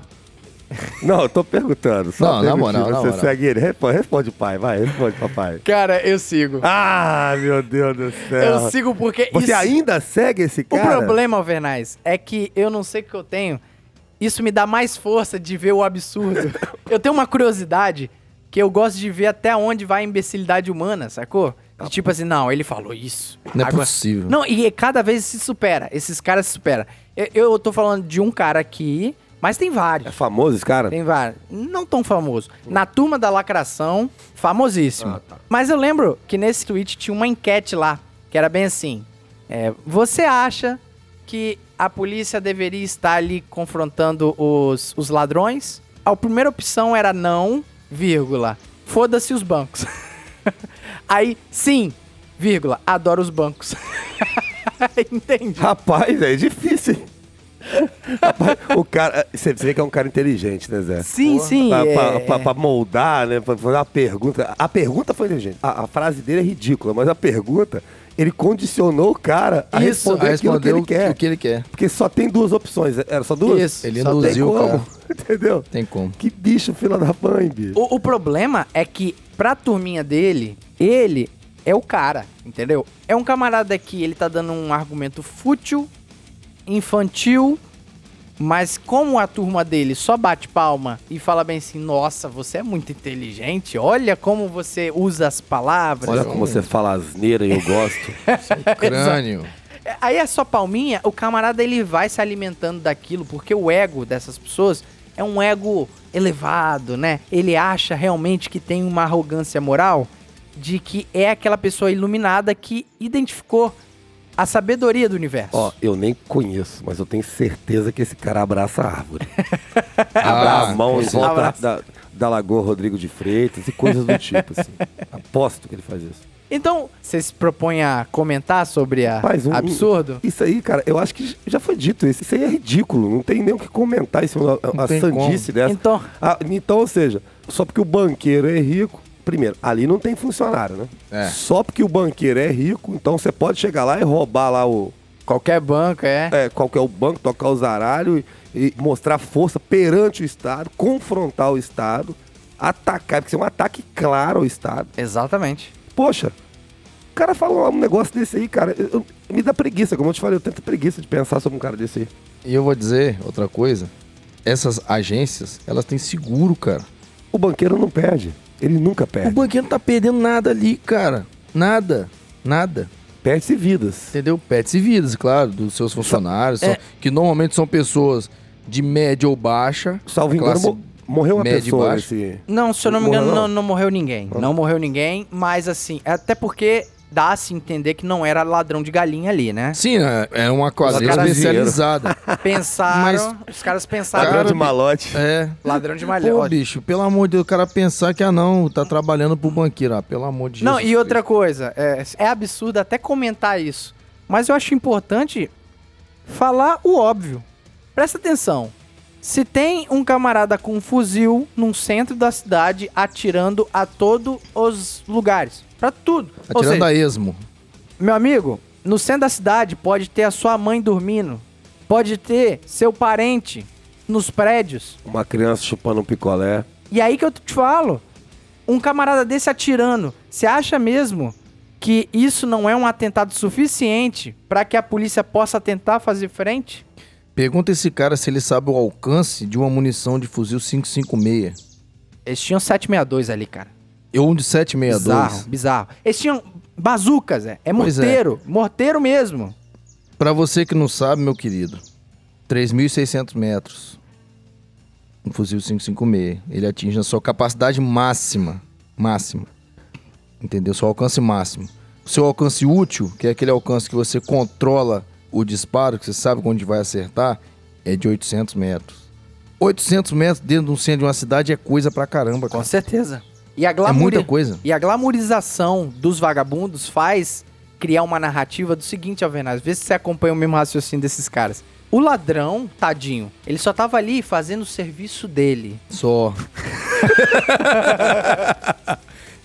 Não, eu tô perguntando. Só Não, na moral, na Você moral. segue ele? Responde, responde, pai. Vai, responde, papai. cara, eu sigo. Ah, meu Deus do céu. eu sigo porque Você isso... ainda segue esse O cara? problema, Alvernais, é que eu não sei o que eu tenho. Isso me dá mais força de ver o absurdo. eu tenho uma curiosidade que eu gosto de ver até onde vai a imbecilidade humana, sacou? De tipo assim, não, ele falou isso. Não é possível. Não, e cada vez se supera. Esses caras se superam. Eu, eu tô falando de um cara aqui, mas tem É vários. famoso esse cara? Tem vários. Não tão famoso. Na turma da lacração, famosíssimo. Ah, tá. Mas eu lembro que nesse tweet tinha uma enquete lá, que era bem assim. é, você acha que a polícia deveria estar ali confrontando os, os ladrões? A primeira opção era não, vírgula. Foda-se os bancos. Aí, sim, vírgula. Adoro os bancos. Entende? Rapaz, é difícil? Rapaz, o cara. Você vê que é um cara inteligente, né, Zé? Sim, sim. Pra, é- pra- pra moldar, né? Pra fazer uma pergunta. A pergunta foi inteligente. A, a frase dele é ridícula, mas a pergunta, ele condicionou o cara a Isso, responder a aquilo que responder ele o, quer. o que ele quer. Porque só tem duas opções. Era só duas? Isso. Ele Só tem induziu o cara. Entendeu? Tem como. Que bicho, fila da mãe, bicho. O, o problema é que, pra turminha dele, ele é o cara, entendeu? É um camarada que ele tá dando um argumento fútil, infantil, mas como a turma dele só bate palma e fala bem assim, nossa, você é muito inteligente, olha como você usa as palavras. Olha como você fala asneira e eu gosto. Crânio. É, Aí é só palminha, o camarada ele vai se alimentando daquilo, porque o ego dessas pessoas é um ego elevado, né? Ele acha realmente que tem uma arrogância moral de que é aquela pessoa iluminada que identificou a sabedoria do universo. Ó, eu nem conheço, mas eu tenho certeza que esse cara abraça a árvore. Ah, Abraça a mão em volta Abraça. da, da Lagoa Rodrigo de Freitas e coisas do tipo, assim. Aposto que ele faz isso. Então, você se propõe a comentar sobre a Rapaz, um- absurdo? Isso aí, cara, eu acho que já foi dito isso. Isso aí é ridículo. Não tem nem o que comentar da a tem sandice dessa. Então, Ah, então, ou seja, só porque o banqueiro é rico. Primeiro, ali não tem funcionário, né? É. Só porque o banqueiro é rico, então você pode chegar lá e roubar lá o. qualquer banco é. É, qual que é o banco, tocar os zaralhos e, e mostrar força perante o Estado, confrontar o Estado, atacar, porque isso é um ataque claro ao Estado. Exatamente. Poxa, o cara fala um negócio desse aí, cara. eu- eu- me dá preguiça, como eu te falei, eu tento preguiça de pensar sobre um cara desse aí. E eu vou dizer outra coisa. Essas agências, elas têm seguro, cara. O banqueiro não perde. Ele nunca O perde. banqueiro não tá perdendo nada ali, cara. Nada. Nada. Perde-se vidas. Entendeu? Pets e vidas, claro, dos seus funcionários. É. são- que normalmente são pessoas de média ou baixa. Salvo engano, classe mo- morreu uma média e pessoa baixa. nesse. Não, se eu não me Morreu, engano, não? não, não morreu ninguém. Não morreu ninguém, mas assim, até porque dá-se a entender que não era ladrão de galinha ali, né? Sim, é é uma quadrilha especializada. Pensaram, os caras pensaram. Ladrão de malote. é. Ladrão de Pô, malhote. bicho, pelo amor de Deus, o cara pensar que, ah, não, tá trabalhando pro banqueiro. Ah, pelo amor de Não, Jesus e outra coisa, é, é absurdo até comentar isso. Mas eu acho importante falar o óbvio. Presta atenção. Se tem um camarada com um fuzil num centro da cidade atirando a todos os lugares, pra tudo. Ou Atirando seja, a esmo. Meu amigo, no centro da cidade pode ter a sua mãe dormindo, pode ter seu parente nos prédios. Uma criança chupando um picolé. E aí que eu te falo, um camarada desse atirando, você acha mesmo que isso não é um atentado suficiente pra que a polícia possa tentar fazer frente? Pergunta esse cara se ele sabe o alcance de uma munição de fuzil 556. Eles tinham 762 ali, cara. E um de 762. Bizarro, bizarro. Eles tinham bazucas, é. É Pois é. morteiro. Morteiro mesmo. Pra você que não sabe, meu querido, 3.600 metros. Um fuzil 556. Ele atinge a sua capacidade máxima. Máxima. Entendeu? Seu alcance máximo. Seu alcance útil, que é aquele alcance que você controla o disparo, que você sabe onde vai acertar, é de 800 metros. 800 metros dentro de um centro de uma cidade é coisa pra caramba, Com cara. certeza. E a É glamour... muita coisa. E a glamorização dos vagabundos faz criar uma narrativa do seguinte, Alvenaz. Vê se você acompanha o mesmo raciocínio desses caras. O ladrão, tadinho, ele só tava ali fazendo o serviço dele. Só.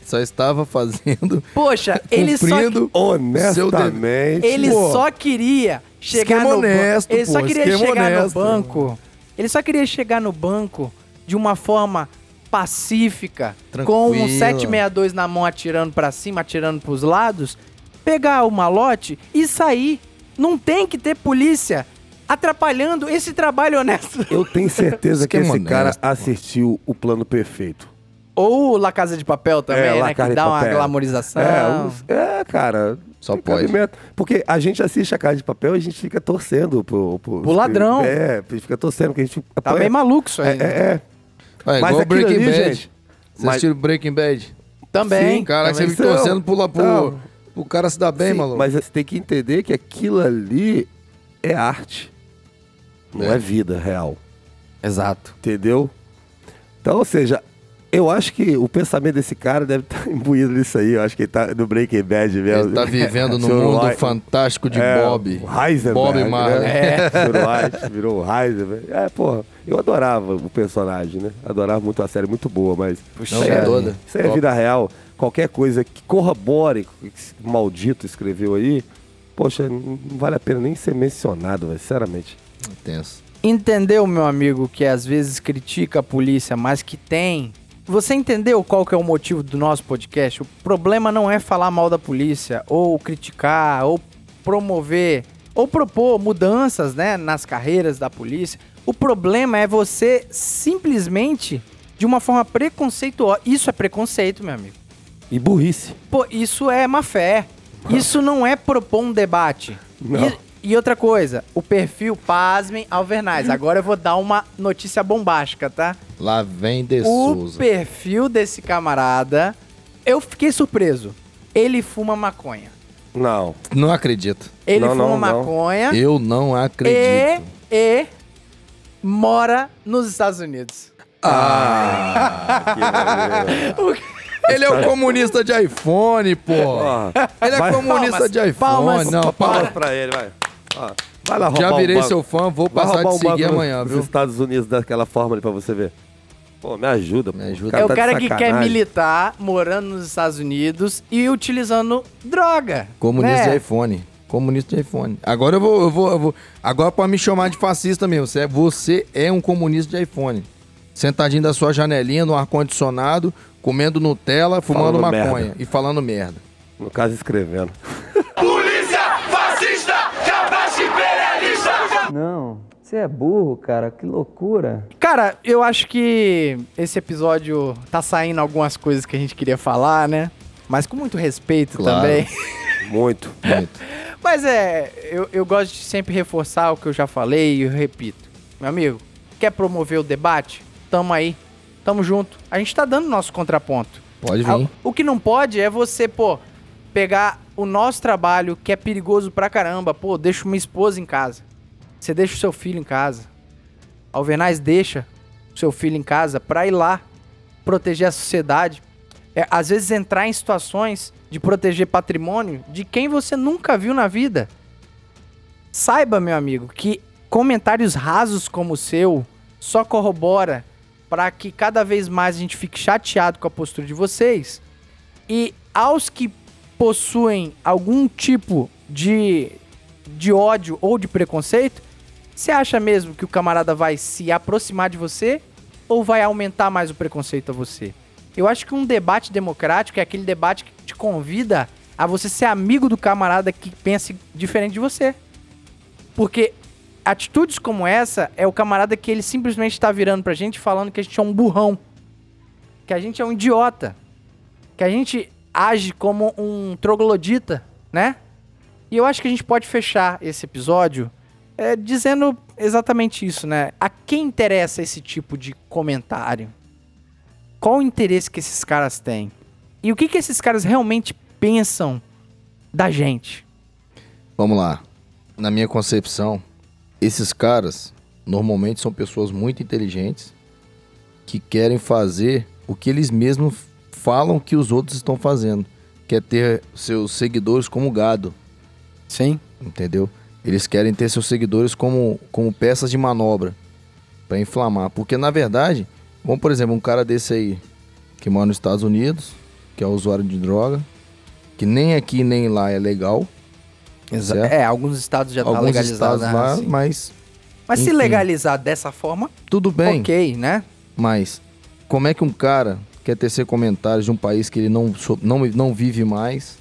Só estava fazendo. Poxa, ele só, Cumprindo Honestamente. ele Pô. só queria chegar Esquema no honesto, banco. Ele só pô, queria esquema chegar honesto. no banco. Ele só queria chegar no banco de uma forma pacífica, com um Tranquila. 762 na mão atirando pra cima, atirando pros lados, pegar o malote e sair. Não tem que ter polícia atrapalhando esse trabalho honesto. Eu tenho certeza que Esquema esse cara honesto, pô. assistiu o plano perfeito. Ou La Casa de Papel também, La né? Que dá uma Papel. glamorização. É, os- é, cara. Só pode. cabimento. Porque a gente assiste a Casa de Papel e a gente fica torcendo pro... Pro, Pro ladrão. É, a gente fica torcendo, porque a gente... Tá meio maluco isso aí. É, né? é, é. É, Mas igual aquilo Breaking ali, Bad. gente, Você mas- assistiu Breaking Bad? Também. Sim, Cara, você Também fica são. torcendo pro, pro, Não. pro cara se dar bem, Sim, maluco. Mas você tem que entender que aquilo ali é arte. Não é, É. vida real. Exato. Entendeu? Então, ou seja, eu acho que o pensamento desse cara deve estar imbuído nisso aí. Eu acho que ele tá no Breaking Bad mesmo. Ele tá vivendo no Sr. mundo White- fantástico de é, Bob. o Heisenberg. Bob Marley. Né? Sr. White virou o Heisenberg. É, porra, eu adorava o personagem, né? Adorava muito a série, muito boa, mas. Puxa, isso aí é é, toda. Isso aí é vida real. Qualquer coisa que corrobore o que esse maldito escreveu aí, poxa, não vale a pena nem ser mencionado, velho, sinceramente. Tenso. Entendeu, meu amigo, que às vezes critica a polícia, mas que tem. Você entendeu qual que é o motivo do nosso podcast? O problema não é falar mal da polícia, ou criticar, ou promover, ou propor mudanças, né, nas carreiras da polícia. O problema é você simplesmente, de uma forma preconceituosa. Isso é preconceito, meu amigo. E burrice. Pô, isso é má fé. Isso não é propor um debate. Não. E, e outra coisa, o perfil, pasmem, Alvernais. Agora eu vou dar uma notícia bombástica, tá? Lá vem De O Souza. perfil desse camarada, eu fiquei surpreso. Ele fuma maconha. Não. Não acredito. Ele Não, fuma não, não. maconha Eu não acredito. e, e mora nos Estados Unidos. Ele é o comunista de iPhone, pô. Ó, Ele é vai- comunista Palmas, de iPhone. palmas, não, palmas para. pra ele, vai. Ó, vai lá roubar Já um virei banco. seu fã, vou Vai passar de um seguir amanhã, nos viu? Estados Unidos daquela forma ali pra você ver. Pô, me ajuda. Me ajuda. é o tá cara que quer militar, morando nos Estados Unidos e utilizando droga. Comunista né? de iPhone. Comunista de iPhone. Agora eu vou, eu vou, eu vou. Agora pode me chamar de fascista mesmo. Você é, você é um comunista de iPhone. Sentadinho da sua janelinha, no ar-condicionado, comendo Nutella, fumando Falando maconha merda. e falando merda. No caso, escrevendo. Não, você é burro, cara, que loucura. Cara, eu acho que esse episódio tá saindo algumas coisas que a gente queria falar, né? Mas com muito respeito Claro. também. Muito. Muito. Mas é, eu, eu gosto de sempre reforçar o que eu já falei e eu repito. Meu amigo, quer promover o debate? Tamo aí. Tamo junto. A gente tá dando nosso contraponto. Pode vir. O que não pode é você, pô, pegar o nosso trabalho, que é perigoso pra caramba. Pô, deixa uma esposa em casa. Você deixa o seu filho em casa. Alvernais deixa o seu filho em casa pra ir lá proteger a sociedade. É, às vezes entrar em situações de proteger patrimônio de quem você nunca viu na vida. Saiba, meu amigo, que comentários rasos como o seu só corrobora para que cada vez mais a gente fique chateado com a postura de vocês. E aos que possuem algum tipo de, de ódio ou de preconceito, você acha mesmo que o camarada vai se aproximar de você ou vai aumentar mais o preconceito a você? Eu acho que um debate democrático é aquele debate que te convida a você ser amigo do camarada que pense diferente de você. Porque atitudes como essa é o camarada que ele simplesmente tá virando pra gente falando que a gente é um burrão. que a gente é um idiota, que a gente age como um troglodita, né? E eu acho que a gente pode fechar esse episódio é, dizendo exatamente isso, né? A quem interessa esse tipo de comentário? Qual o interesse que esses caras têm? E o que, que esses caras realmente pensam da gente? Vamos lá. Na minha concepção, esses caras normalmente são pessoas muito inteligentes que querem fazer o que eles mesmos falam que os outros estão fazendo, que é ter seus seguidores como gado, Sim. entendeu? Eles querem ter seus seguidores como, como peças de manobra para inflamar, porque na verdade, vamos por exemplo, um cara desse aí que mora nos Estados Unidos, que é usuário de droga, que nem aqui nem lá é legal, Exa Certo. é, alguns estados já tá alguns legalizado. estados né? lá, Assim. mas Mas se enfim. legalizar dessa forma, tudo bem. ok, né? Mas como é que um cara quer tecer comentários de um país que ele não, não, não vive mais?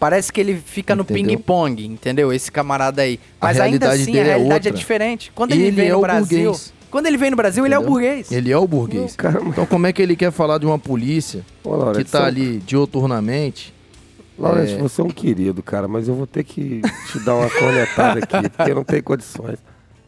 Parece que ele fica no Entendeu? ping-pong, entendeu? Esse camarada aí. Mas ainda realidade assim, a é realidade é, outra. diferente. Quando ele, Ele vem é no Brasil. burguês. Quando ele vem no Brasil, ele é o Entendeu? burguês. Ele é o burguês. Caramba. Então como é que ele quer falar de uma polícia Ô, Laurence, que tá são- ali dioturnamente? Laurence, É. você é um querido, cara, mas eu vou ter que te dar uma cornetada aqui, porque não tem condições.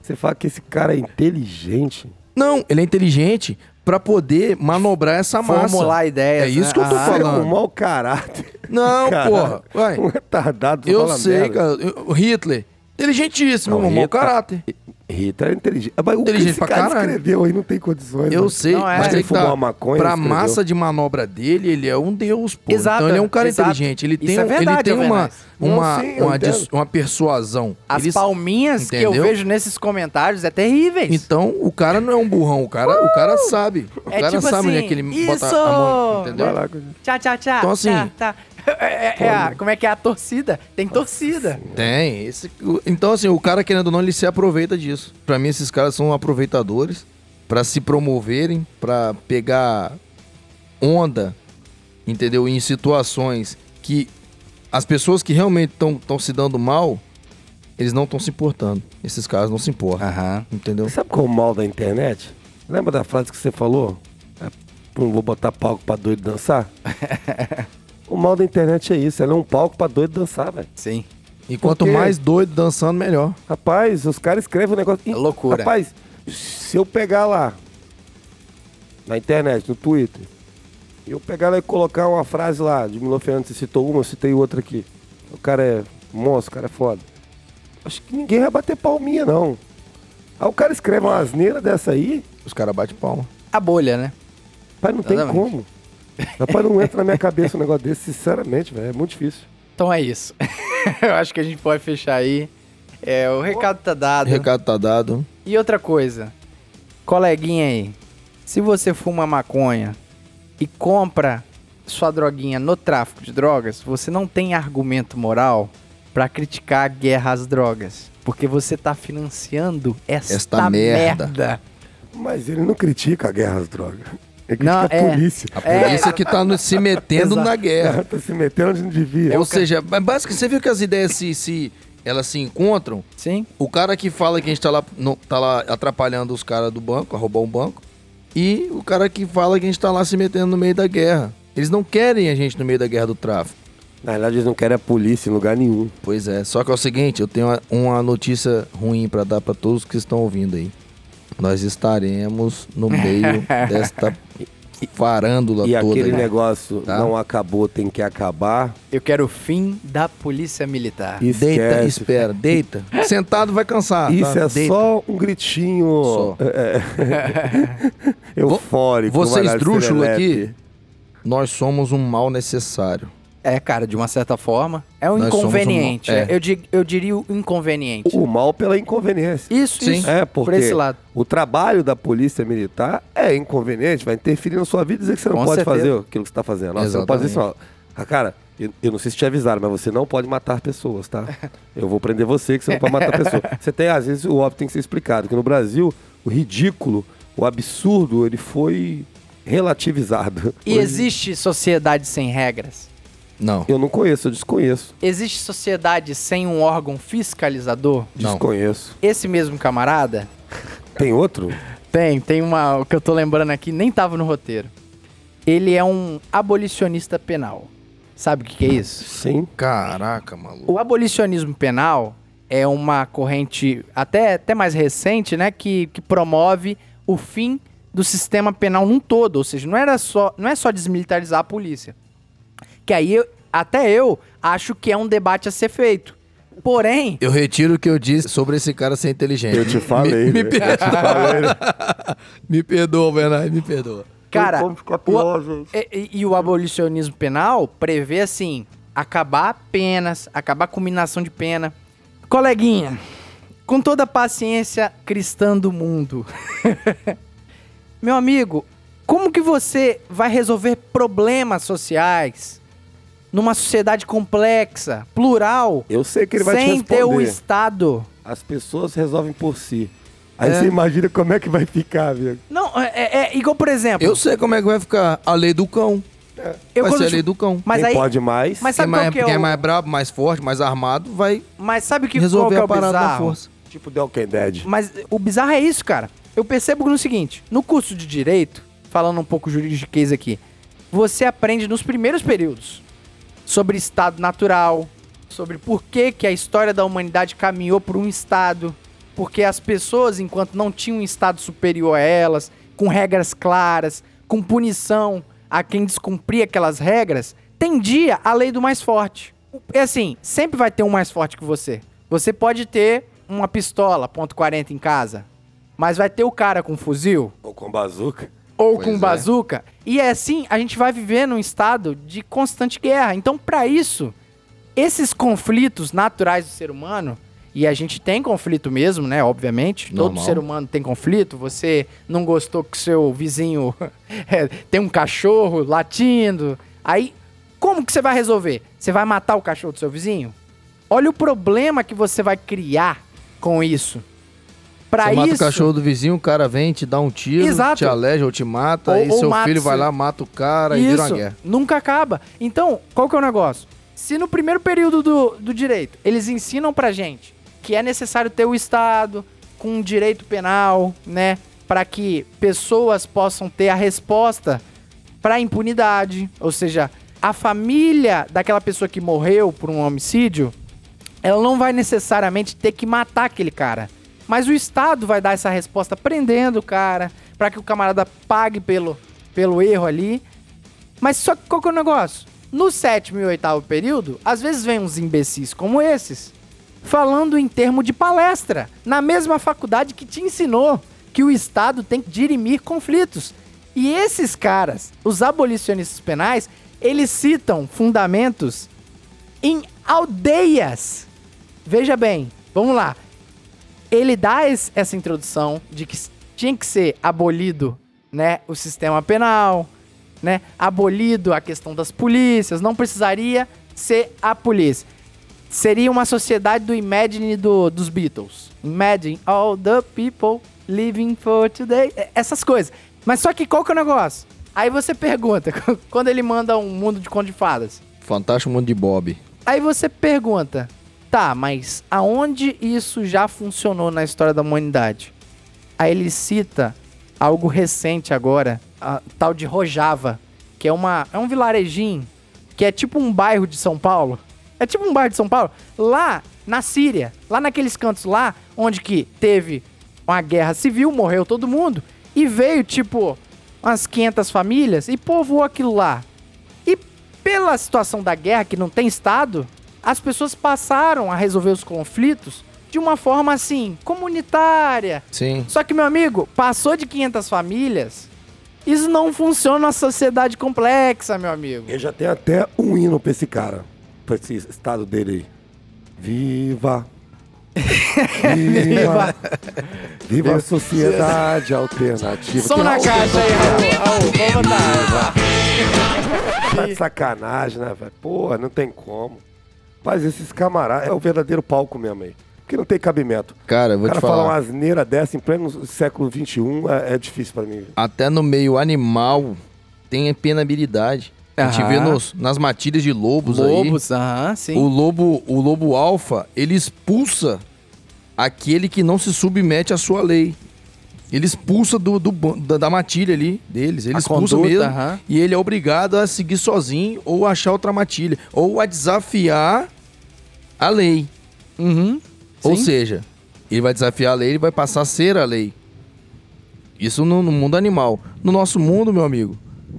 Você fala que esse cara é inteligente. Não, ele é inteligente pra poder manobrar essa massa. Formular ideias. É isso que eu tô né? Você é um falando. mau caráter. Não, Cara, porra. Vai. Um retardado. Eu sei, merda. cara. Hitler, inteligentíssimo, Não, um mau caráter. Rita é inteligente. Mas o que Inteligente esse pra cara caralho. escreveu aí não tem condições. Eu mano. sei, Não, é. mas Ele que fumou tá. uma maconha, pra escreveu. massa de manobra dele, ele é um deus, pô. Exato, então ele é um cara exato. inteligente. Ele Isso tem, é verdade, ele tem uma, Alvernaz. Não, uma, sim, uma, dis- uma persuasão. As Eles- palminhas que eu Entendeu? vejo nesses comentários é terríveis. Então, o cara não é um burrão, o cara, o cara sabe. O É cara tipo sabe onde é assim, que ele isso! bota a mão, entendeu? Lá. Tchá, tchá, tchá. Então, assim, tchá, tá. É, é- é a- como é que é a torcida? Tem torcida. Tem. Esse, então, assim, o cara, querendo ou não, ele se aproveita disso. Pra mim, esses caras são aproveitadores pra se promoverem, pra pegar onda, entendeu? Em situações que as pessoas que realmente estão se dando mal, eles não estão se importando. Esses caras não se importam, Aham. entendeu? Sabe qual é o mal da internet? Lembra da frase que você falou? É, não vou botar palco pra doido dançar? o mal da internet é isso, ela é um palco pra doido dançar, velho. Sim. E quanto quê? mais doido dançando, melhor. Rapaz, os caras escrevem um negócio. É loucura. Rapaz, se eu pegar lá na internet, no Twitter, e eu pegar lá e colocar uma frase lá, de Milo Fernandes, você citou uma, eu citei outra aqui. O cara é monstro, o cara é foda. Acho que ninguém vai bater palminha, não. Aí o cara escreve uma asneira dessa aí, Os caras batem palma. A bolha, né? rapaz, não tem Exatamente. como. Rapaz, não entra na minha cabeça um negócio desse, sinceramente, velho. É muito difícil. Então é isso. eu acho que a gente pode fechar aí. É, o recado tá dado. O recado tá dado. E outra coisa, coleguinha aí, se você fuma maconha e compra sua droguinha no tráfico de drogas, você não tem argumento moral pra criticar a guerra às drogas, porque você tá financiando esta, Esta merda. merda. Mas ele não critica a guerra às drogas. Ele Não, critica é. a polícia. A polícia que tá no- se metendo na guerra. tá se metendo onde não devia. Ou seja, basicamente, você viu que as ideias se, se elas se encontram? Sim. O cara que fala que a gente tá lá, não, tá lá atrapalhando os caras do banco, a roubar um banco, e o cara que fala que a gente tá lá se metendo no meio da guerra. Eles não querem a gente no meio da guerra do tráfico. Na verdade, eles não querem a polícia em lugar nenhum. Pois é, só que é o seguinte, eu tenho uma, uma notícia ruim pra dar pra todos que estão ouvindo aí. Nós estaremos no meio desta farândula E toda. aquele aí. negócio Tá. não acabou, tem que acabar. Eu quero o fim da polícia militar. Esquece. Deita, espera, deita. Sentado vai cansar. Isso tá? é Deita. só um gritinho Só. é, eufórico. Você uma esdrúxulo serelepe. aqui, nós somos um mal necessário. É, cara, de uma certa forma. É um Nós somos um- inconveniente. é. Eu, di- eu diria o inconveniente. O mal pela inconveniência. Isso, Sim. isso. É, Por porque esse lado. o trabalho da polícia militar é inconveniente, vai interferir na sua vida e dizer que você não Com pode certeza. fazer aquilo que você está fazendo. Ó, Você não pode dizer assim, ó, cara, eu, eu não sei se te avisaram, mas você não pode matar pessoas, tá? Eu vou prender você que você não pode matar pessoas. Você tem, às vezes, o óbvio tem que ser explicado, que no Brasil, o ridículo, o absurdo, ele foi relativizado. E Hoje- existe sociedade sem regras? Não. Eu não conheço, eu desconheço. Existe sociedade sem um órgão fiscalizador? Não. Desconheço. Esse mesmo camarada? Tem outro? Tem, tem uma. O que eu tô lembrando aqui nem tava no roteiro. ele é um abolicionista penal. Sabe o que, que é isso? Sim. Caraca, maluco. O abolicionismo penal é uma corrente até, até mais recente, né, que, que promove o fim do sistema penal num todo, ou seja, não era só, não é só desmilitarizar a polícia. Que aí eu- até eu acho que é um debate a ser feito. Porém, Eu retiro o que eu disse sobre esse cara ser inteligente. Eu te falei. Me, me, né? per- Eu te falei. né? me perdoa, Bernardo, me perdoa. cara, o- pior. E, e- e o abolicionismo penal prevê, assim, acabar penas, acabar a combinação de pena. Coleguinha, com toda a paciência cristã do mundo, meu amigo, como que você vai resolver problemas sociais numa sociedade complexa, plural, Eu sei que ele vai sem te ter o responder. Estado? As pessoas resolvem por si. Aí É. você imagina como é que vai ficar, amigo. Não, é, é- é igual, por exemplo... Eu sei como é que vai ficar a lei do cão. eu vai ser a lei do cão. Mas Quem aí... pode mais. Mas Quem, sabe mais, qual que é quem é o... mais brabo, mais forte, mais armado, vai Mas sabe que, qual resolver que é a o parada da força. Tipo The Walking Dead. Mas o bizarro é isso, cara. Eu percebo no seguinte: no curso de direito, falando um pouco juridiquês aqui, você aprende nos primeiros períodos sobre estado natural, sobre por que, que a história da humanidade caminhou por um estado, porque as pessoas, enquanto não tinham um estado superior a elas, com regras claras, com punição a quem descumpria aquelas regras, tendia a lei do mais forte. É assim, sempre vai ter um mais forte que você. Você pode ter uma pistola ponto .40 em casa, mas vai ter o cara com fuzil Ou com bazuca. Ou Pois com é. bazuca. E é assim, a gente vai viver num estado de constante guerra. Então, pra isso, esses conflitos naturais do ser humano, e a gente tem conflito mesmo, né? Obviamente, todo Normal. ser humano tem conflito. Você não gostou que seu vizinho é, tem um cachorro latindo. Aí, como que você vai resolver? Você vai matar o cachorro do seu vizinho? Olha o problema que você vai criar com isso. Pra Você isso, mata o cachorro do vizinho, o cara vem, te dá um tiro, Exato. te aleja ou te mata, Ou- e seu mata filho vai lá, mata o cara e vira uma Isso, guerra. nunca acaba. Então, qual que é o negócio? Se no primeiro período do, do direito eles ensinam pra gente que é necessário ter o Estado com direito penal, né? Para que pessoas possam ter a resposta pra impunidade. Ou seja, a família daquela pessoa que morreu por um homicídio, ela não vai necessariamente ter que matar aquele cara. Mas o Estado vai dar essa resposta prendendo o cara, pra que o camarada pague pelo, pelo erro ali. Mas só que qual que é o negócio? No sétimo e oitavo período, às vezes vem uns imbecis como esses, falando em termo de palestra, na mesma faculdade que te ensinou que o Estado tem que dirimir conflitos. E esses caras, os abolicionistas penais, eles citam fundamentos em aldeias. Veja bem, vamos lá. Ele dá es- essa introdução de que tinha que ser abolido, né, o sistema penal, né, abolido a questão das polícias, não precisaria ser a polícia. Seria uma sociedade do Imagine do, dos Beatles. Imagine all the people living for today. É, Essas coisas. Mas só que qual que é o negócio? Aí você pergunta, quando ele manda um mundo de conto de fadas. Fantástico mundo de Bob. Aí você pergunta, tá, mas aonde isso já funcionou na história da humanidade? Aí ele cita algo recente agora, a tal de Rojava, que é, uma, é um vilarejinho, que é tipo um bairro de São Paulo. É tipo um bairro de São Paulo. Lá na Síria, lá naqueles cantos lá, onde que teve uma guerra civil, morreu todo mundo, e veio tipo umas 500 famílias e povoou aquilo lá. E pela situação da guerra, que não tem Estado, as pessoas passaram a resolver os conflitos de uma forma assim, comunitária. Sim. Só que, meu amigo, passou de 500 famílias, isso não funciona na sociedade complexa, meu amigo. Ele já tem até um hino pra esse cara. Pra esse estado dele aí. Viva! Viva! Viva a sociedade alternativa. Som na caixa aí, Raul. Raul, vamos. Tá de sacanagem, né, velho? Porra, não tem como. Mas esses camaradas é o verdadeiro palco mesmo aí. Porque não tem cabimento. Cara, eu O vou cara te falar falar. uma asneira dessa em pleno século XXI é, é difícil pra mim. Até no meio animal tem penabilidade. A gente Aham. vê nos, nas matilhas de lobos, Lobos, aham, aí. sim. O lobo, o lobo alfa, ele expulsa aquele que não se submete à sua lei. Ele expulsa do, do da, da matilha ali deles. Ele A expulsa conduta, mesmo. E ele é obrigado a seguir sozinho ou achar outra matilha. Ou a desafiar a lei. Uhum. Ou Sim. seja, ele vai desafiar a lei, ele vai passar a ser a lei. Isso no, no mundo animal. No nosso mundo, meu amigo,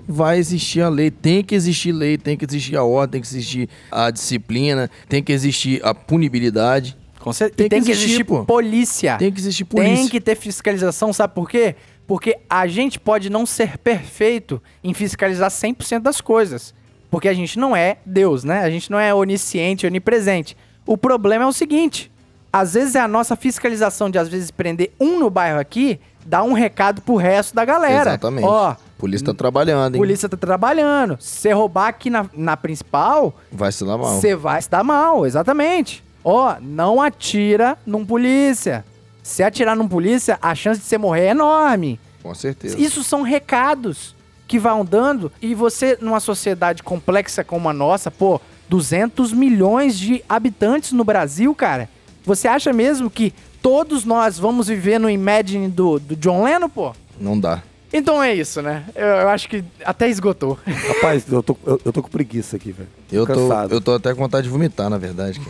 vai existir a lei. Tem que existir lei, tem que existir a ordem, tem que existir a disciplina, tem que existir a punibilidade. Com cer- Tem e tem que existir, existir pô. polícia. Tem que existir polícia. Tem que ter fiscalização, sabe por quê? Porque a gente pode não ser perfeito em fiscalizar 100% das coisas. Porque a gente não é Deus, né? A gente não é onisciente, onipresente. O problema é o seguinte: às vezes é a nossa fiscalização de às vezes prender um no bairro aqui, dar um recado pro resto da galera. Exatamente. Ó, polícia tá trabalhando, hein? polícia tá trabalhando. Se você roubar aqui na, na principal, Vai se dar mal. você vai se dar mal, exatamente. Ó, não atira num polícia. Se atirar num polícia, a chance de você morrer é enorme. Com certeza. Isso são recados que vão dando e você, numa sociedade complexa como a nossa, pô, 200 milhões de habitantes no Brasil, cara. Você acha mesmo que todos nós vamos viver no Imagine do, do John Lennon, pô? Não dá. Então é isso, né? Eu, eu acho que até esgotou. Rapaz, eu tô, eu, eu tô com preguiça aqui, velho. Eu tô, cansado. eu tô até com vontade de vomitar, na verdade.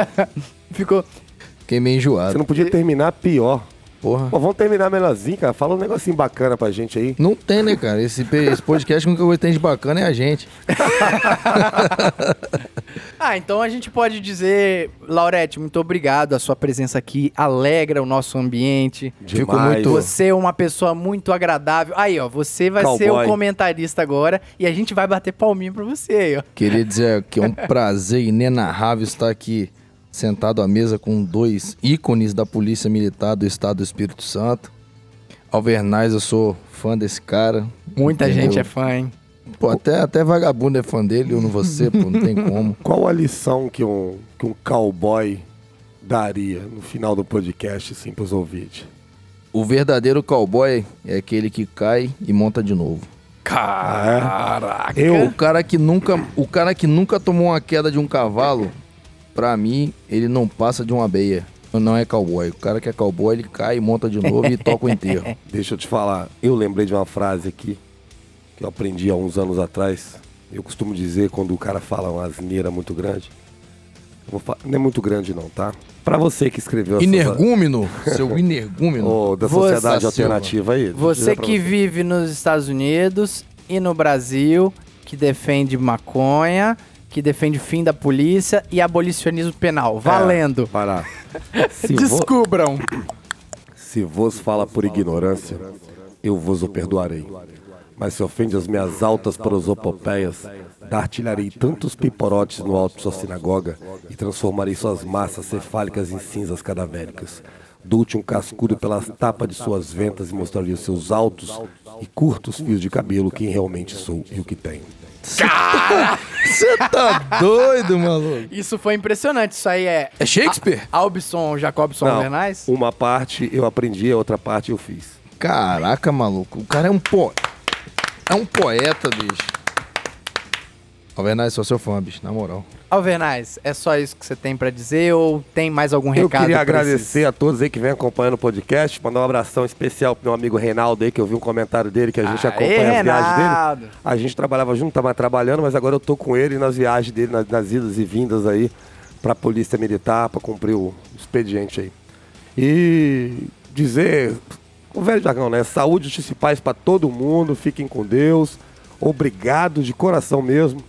Ficou. Fiquei meio Você enjoado. não podia terminar pior. Porra. Pô, vamos terminar melhorzinho, cara. Fala um negocinho bacana pra gente aí. Não tem, né, cara? Esse, esse podcast que eu tenho de bacana é a gente. Ah, então a gente pode dizer, Laurete, muito obrigado. A sua presença aqui alegra o nosso ambiente. Fico Demais. muito- Você é uma pessoa muito agradável. Aí, ó, você vai ser Cowboy. o comentarista agora e a gente vai bater palminho pra você aí, ó. Queria dizer que é um prazer inenarrável estar aqui sentado à mesa com dois ícones da Polícia Militar do Estado do Espírito Santo. Alvernaz, eu sou fã desse cara. Muita Entendeu? gente é fã, hein? Pô, até, até vagabundo é fã dele, eu não vou ser, pô, não tem como. Qual a lição que um, que um cowboy daria no final do podcast, assim, pros ouvintes? O verdadeiro cowboy é aquele que cai e monta de novo. Caraca! Eu, O cara que nunca, o cara que nunca tomou uma queda de um cavalo, pra mim, ele não passa de uma beia. Não é cowboy. O cara que é cowboy, ele cai, monta de novo e toca o enterro. deixa eu te falar, eu lembrei de uma frase aqui que eu aprendi há uns anos atrás. Eu costumo dizer quando o cara fala uma asneira muito grande. eu vou fa- Não é muito grande não, tá? Pra você que escreveu essa... Energúmeno, seu energúmeno. Ô, da Você, sociedade Silva. alternativa aí. Você que vive nos Estados Unidos e no Brasil, que defende maconha, que defende o fim da polícia e abolicionismo penal. Valendo. É, parar. Se, Descubram. se vos fala por ignorância, eu vos o perdoarei. Mas se ofende as minhas altas prosopopeias, dar-te-lharei tantos piporotes no alto de sua sinagoga e transformarei suas massas cefálicas em cinzas cadavéricas. Dou-te um cascudo pelas tapas de suas ventas e mostrarei os seus altos e curtos fios de cabelo, quem realmente sou e o que tenho. Você tá doido, maluco? Isso foi impressionante. Isso aí é. É Shakespeare? A- Albson Jacobson Alvernaz? uma parte eu aprendi, a outra parte eu fiz. Caraca, maluco. O cara é um po... É um poeta, bicho. Alvernaz, sou seu fã, bicho, na moral. Alvernaz, é só isso que você tem pra dizer ou tem mais algum Eu recado? queria pra agradecer esses- a todos aí que vem acompanhando o podcast, mandar um abração especial pro meu amigo Reinaldo aí, que eu vi um comentário dele, que a gente Aê, acompanha as viagens dele. A gente trabalhava junto, tava trabalhando, mas agora eu tô com ele nas viagens dele, nas, nas idas e vindas aí, pra Polícia Militar, pra cumprir o expediente aí. E dizer, o velho jargão, né? Saúde, justiça e paz pra todo mundo, fiquem com Deus. Obrigado de coração mesmo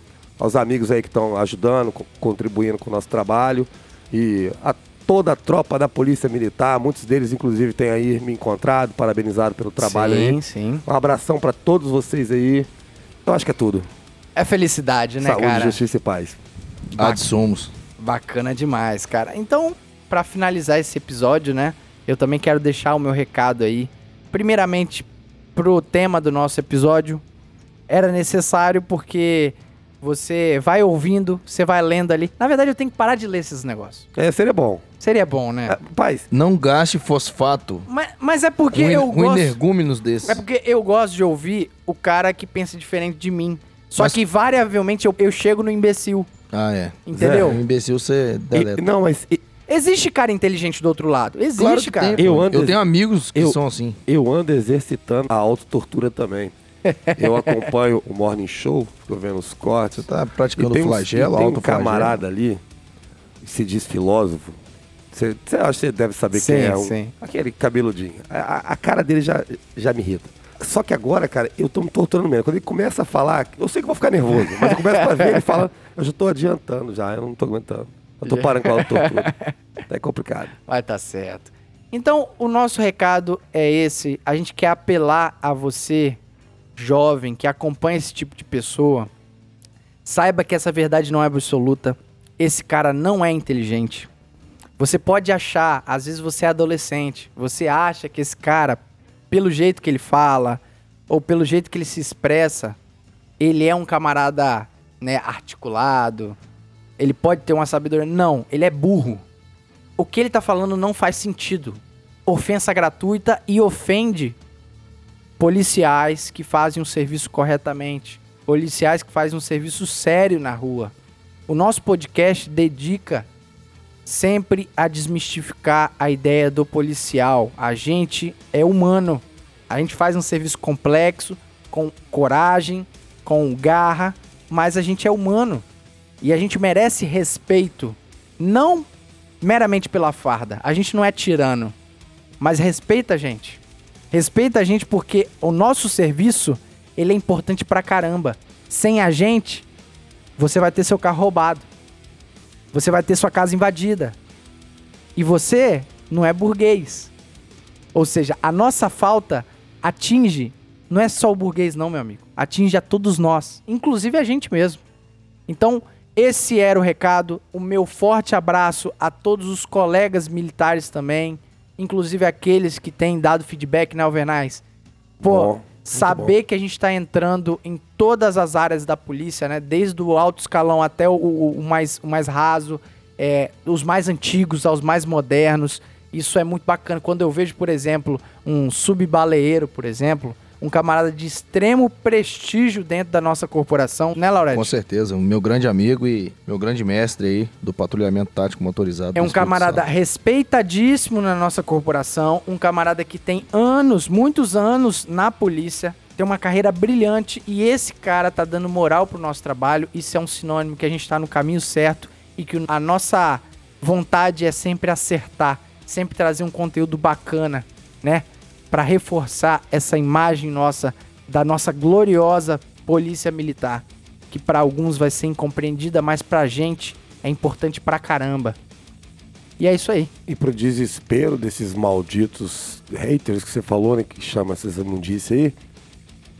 aos amigos aí que estão ajudando, co- contribuindo com o nosso trabalho e a toda a tropa da Polícia Militar, muitos deles inclusive têm aí me encontrado, parabenizado pelo trabalho sim, aí. sim. Um abração pra todos vocês aí. Eu acho que é tudo. É felicidade, né, Saúde, cara? justiça e paz. Ad somos. Bacana demais, cara. Então, pra finalizar esse episódio, né? Eu também quero deixar o meu recado aí. Primeiramente, pro tema do nosso episódio, era necessário porque você vai ouvindo, você vai lendo ali. Na verdade, eu tenho que parar de ler esses negócios. É, seria bom. Seria bom, né? É, paz, Não gaste fosfato Mas, mas é porque com, eu com gosto. energúmenos desses. É porque eu gosto de ouvir o cara que pensa diferente de mim. Só Mas- que variavelmente eu, eu chego no imbecil. Ah, é. Entendeu? Um imbecil você e- deleta. não, mas e- Existe cara inteligente do outro lado. Existe, Claro cara. tem, Eu ando- eu tenho amigos que eu- são assim. Eu ando exercitando a autotortura também. Eu acompanho o Morning Show, fico vendo os cortes. Você tá E praticando tem flagelo, tem um camarada ali, que se diz filósofo. Você, você acha que você deve saber Sim, quem é. Um, sim. Aquele cabeludinho. A, a- cara dele já, já me irrita. Só que agora, cara, eu tô me torturando mesmo. Quando ele começa a falar, eu sei que vou ficar nervoso, mas eu começo a ver ele fala, eu já tô adiantando já, eu não tô aguentando. Eu tô parando com a autotortura. É complicado. Vai tá certo. Então, o nosso recado é esse. A gente quer apelar a você, jovem, que acompanha esse tipo de pessoa. Saiba que essa verdade não é absoluta. Esse cara não é inteligente. Você pode achar, às vezes você é adolescente, você acha que esse cara, pelo jeito que ele fala, ou pelo jeito que ele se expressa, ele é um camarada, né, articulado, ele pode ter uma sabedoria. Não, ele é burro. O que ele tá falando não faz sentido. Ofensa gratuita e ofende policiais que fazem o serviço corretamente. Policiais que fazem um serviço sério na rua. O nosso podcast dedica sempre a desmistificar a ideia do policial. A gente é humano. A gente faz um serviço complexo, com coragem, com garra, mas a gente é humano. E a gente merece respeito, não meramente pela farda. A gente não é tirano, mas respeita a gente. Respeita a gente porque o nosso serviço, ele é importante pra caramba. Sem a gente, você vai ter seu carro roubado. Você vai ter sua casa invadida. E você não é burguês. Ou seja, a nossa falta atinge, não é só o burguês não, meu amigo. Atinge a todos nós, inclusive a gente mesmo. Então, esse era o recado. O meu forte abraço a todos os colegas militares também, inclusive aqueles que têm dado feedback na Alvernais. Pô, Bom, saber que a gente está entrando em todas as áreas da polícia, né? Desde o alto escalão até o, o- o mais, o mais raso, é, os mais antigos aos mais modernos. Isso é muito bacana. Quando eu vejo, por exemplo, um subbaleeiro, por exemplo, um camarada de extremo prestígio dentro da nossa corporação, né, Laurete? Com certeza, o meu grande amigo e meu grande mestre aí do patrulhamento tático motorizado. É um camarada respeitadíssimo na nossa corporação, um camarada que tem anos, muitos anos na polícia, tem uma carreira brilhante e esse cara tá dando moral pro nosso trabalho. Isso é um sinônimo que a gente tá no caminho certo e que a nossa vontade é sempre acertar, sempre trazer um conteúdo bacana, né? Pra reforçar essa imagem nossa da nossa gloriosa polícia militar, que pra alguns vai ser incompreendida, mas pra gente é importante pra caramba. E é isso aí. E pro desespero desses malditos haters que você falou, né, que chama essas imundícias aí,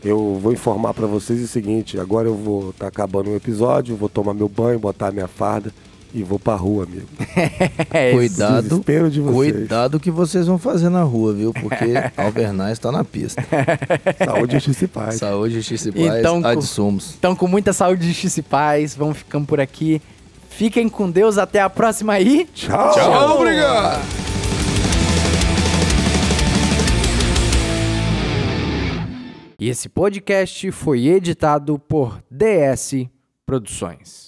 eu vou informar pra vocês o seguinte, agora eu vou estar acabando o episódio, vou tomar meu banho, botar minha farda e vou pra rua, amigo. É Cuidado, de vocês. cuidado que vocês vão fazer na rua, viu? Porque Alvernais tá na pista. Saúde, justiça e paz. Saúde, justiça e paz, Então, ad co- sumos. Então, com muita saúde, justiça e paz, vamos ficando por aqui. Fiquem com Deus, até a próxima aí. Tchau. Tchau, obrigado! E esse podcast foi editado por DS Produções.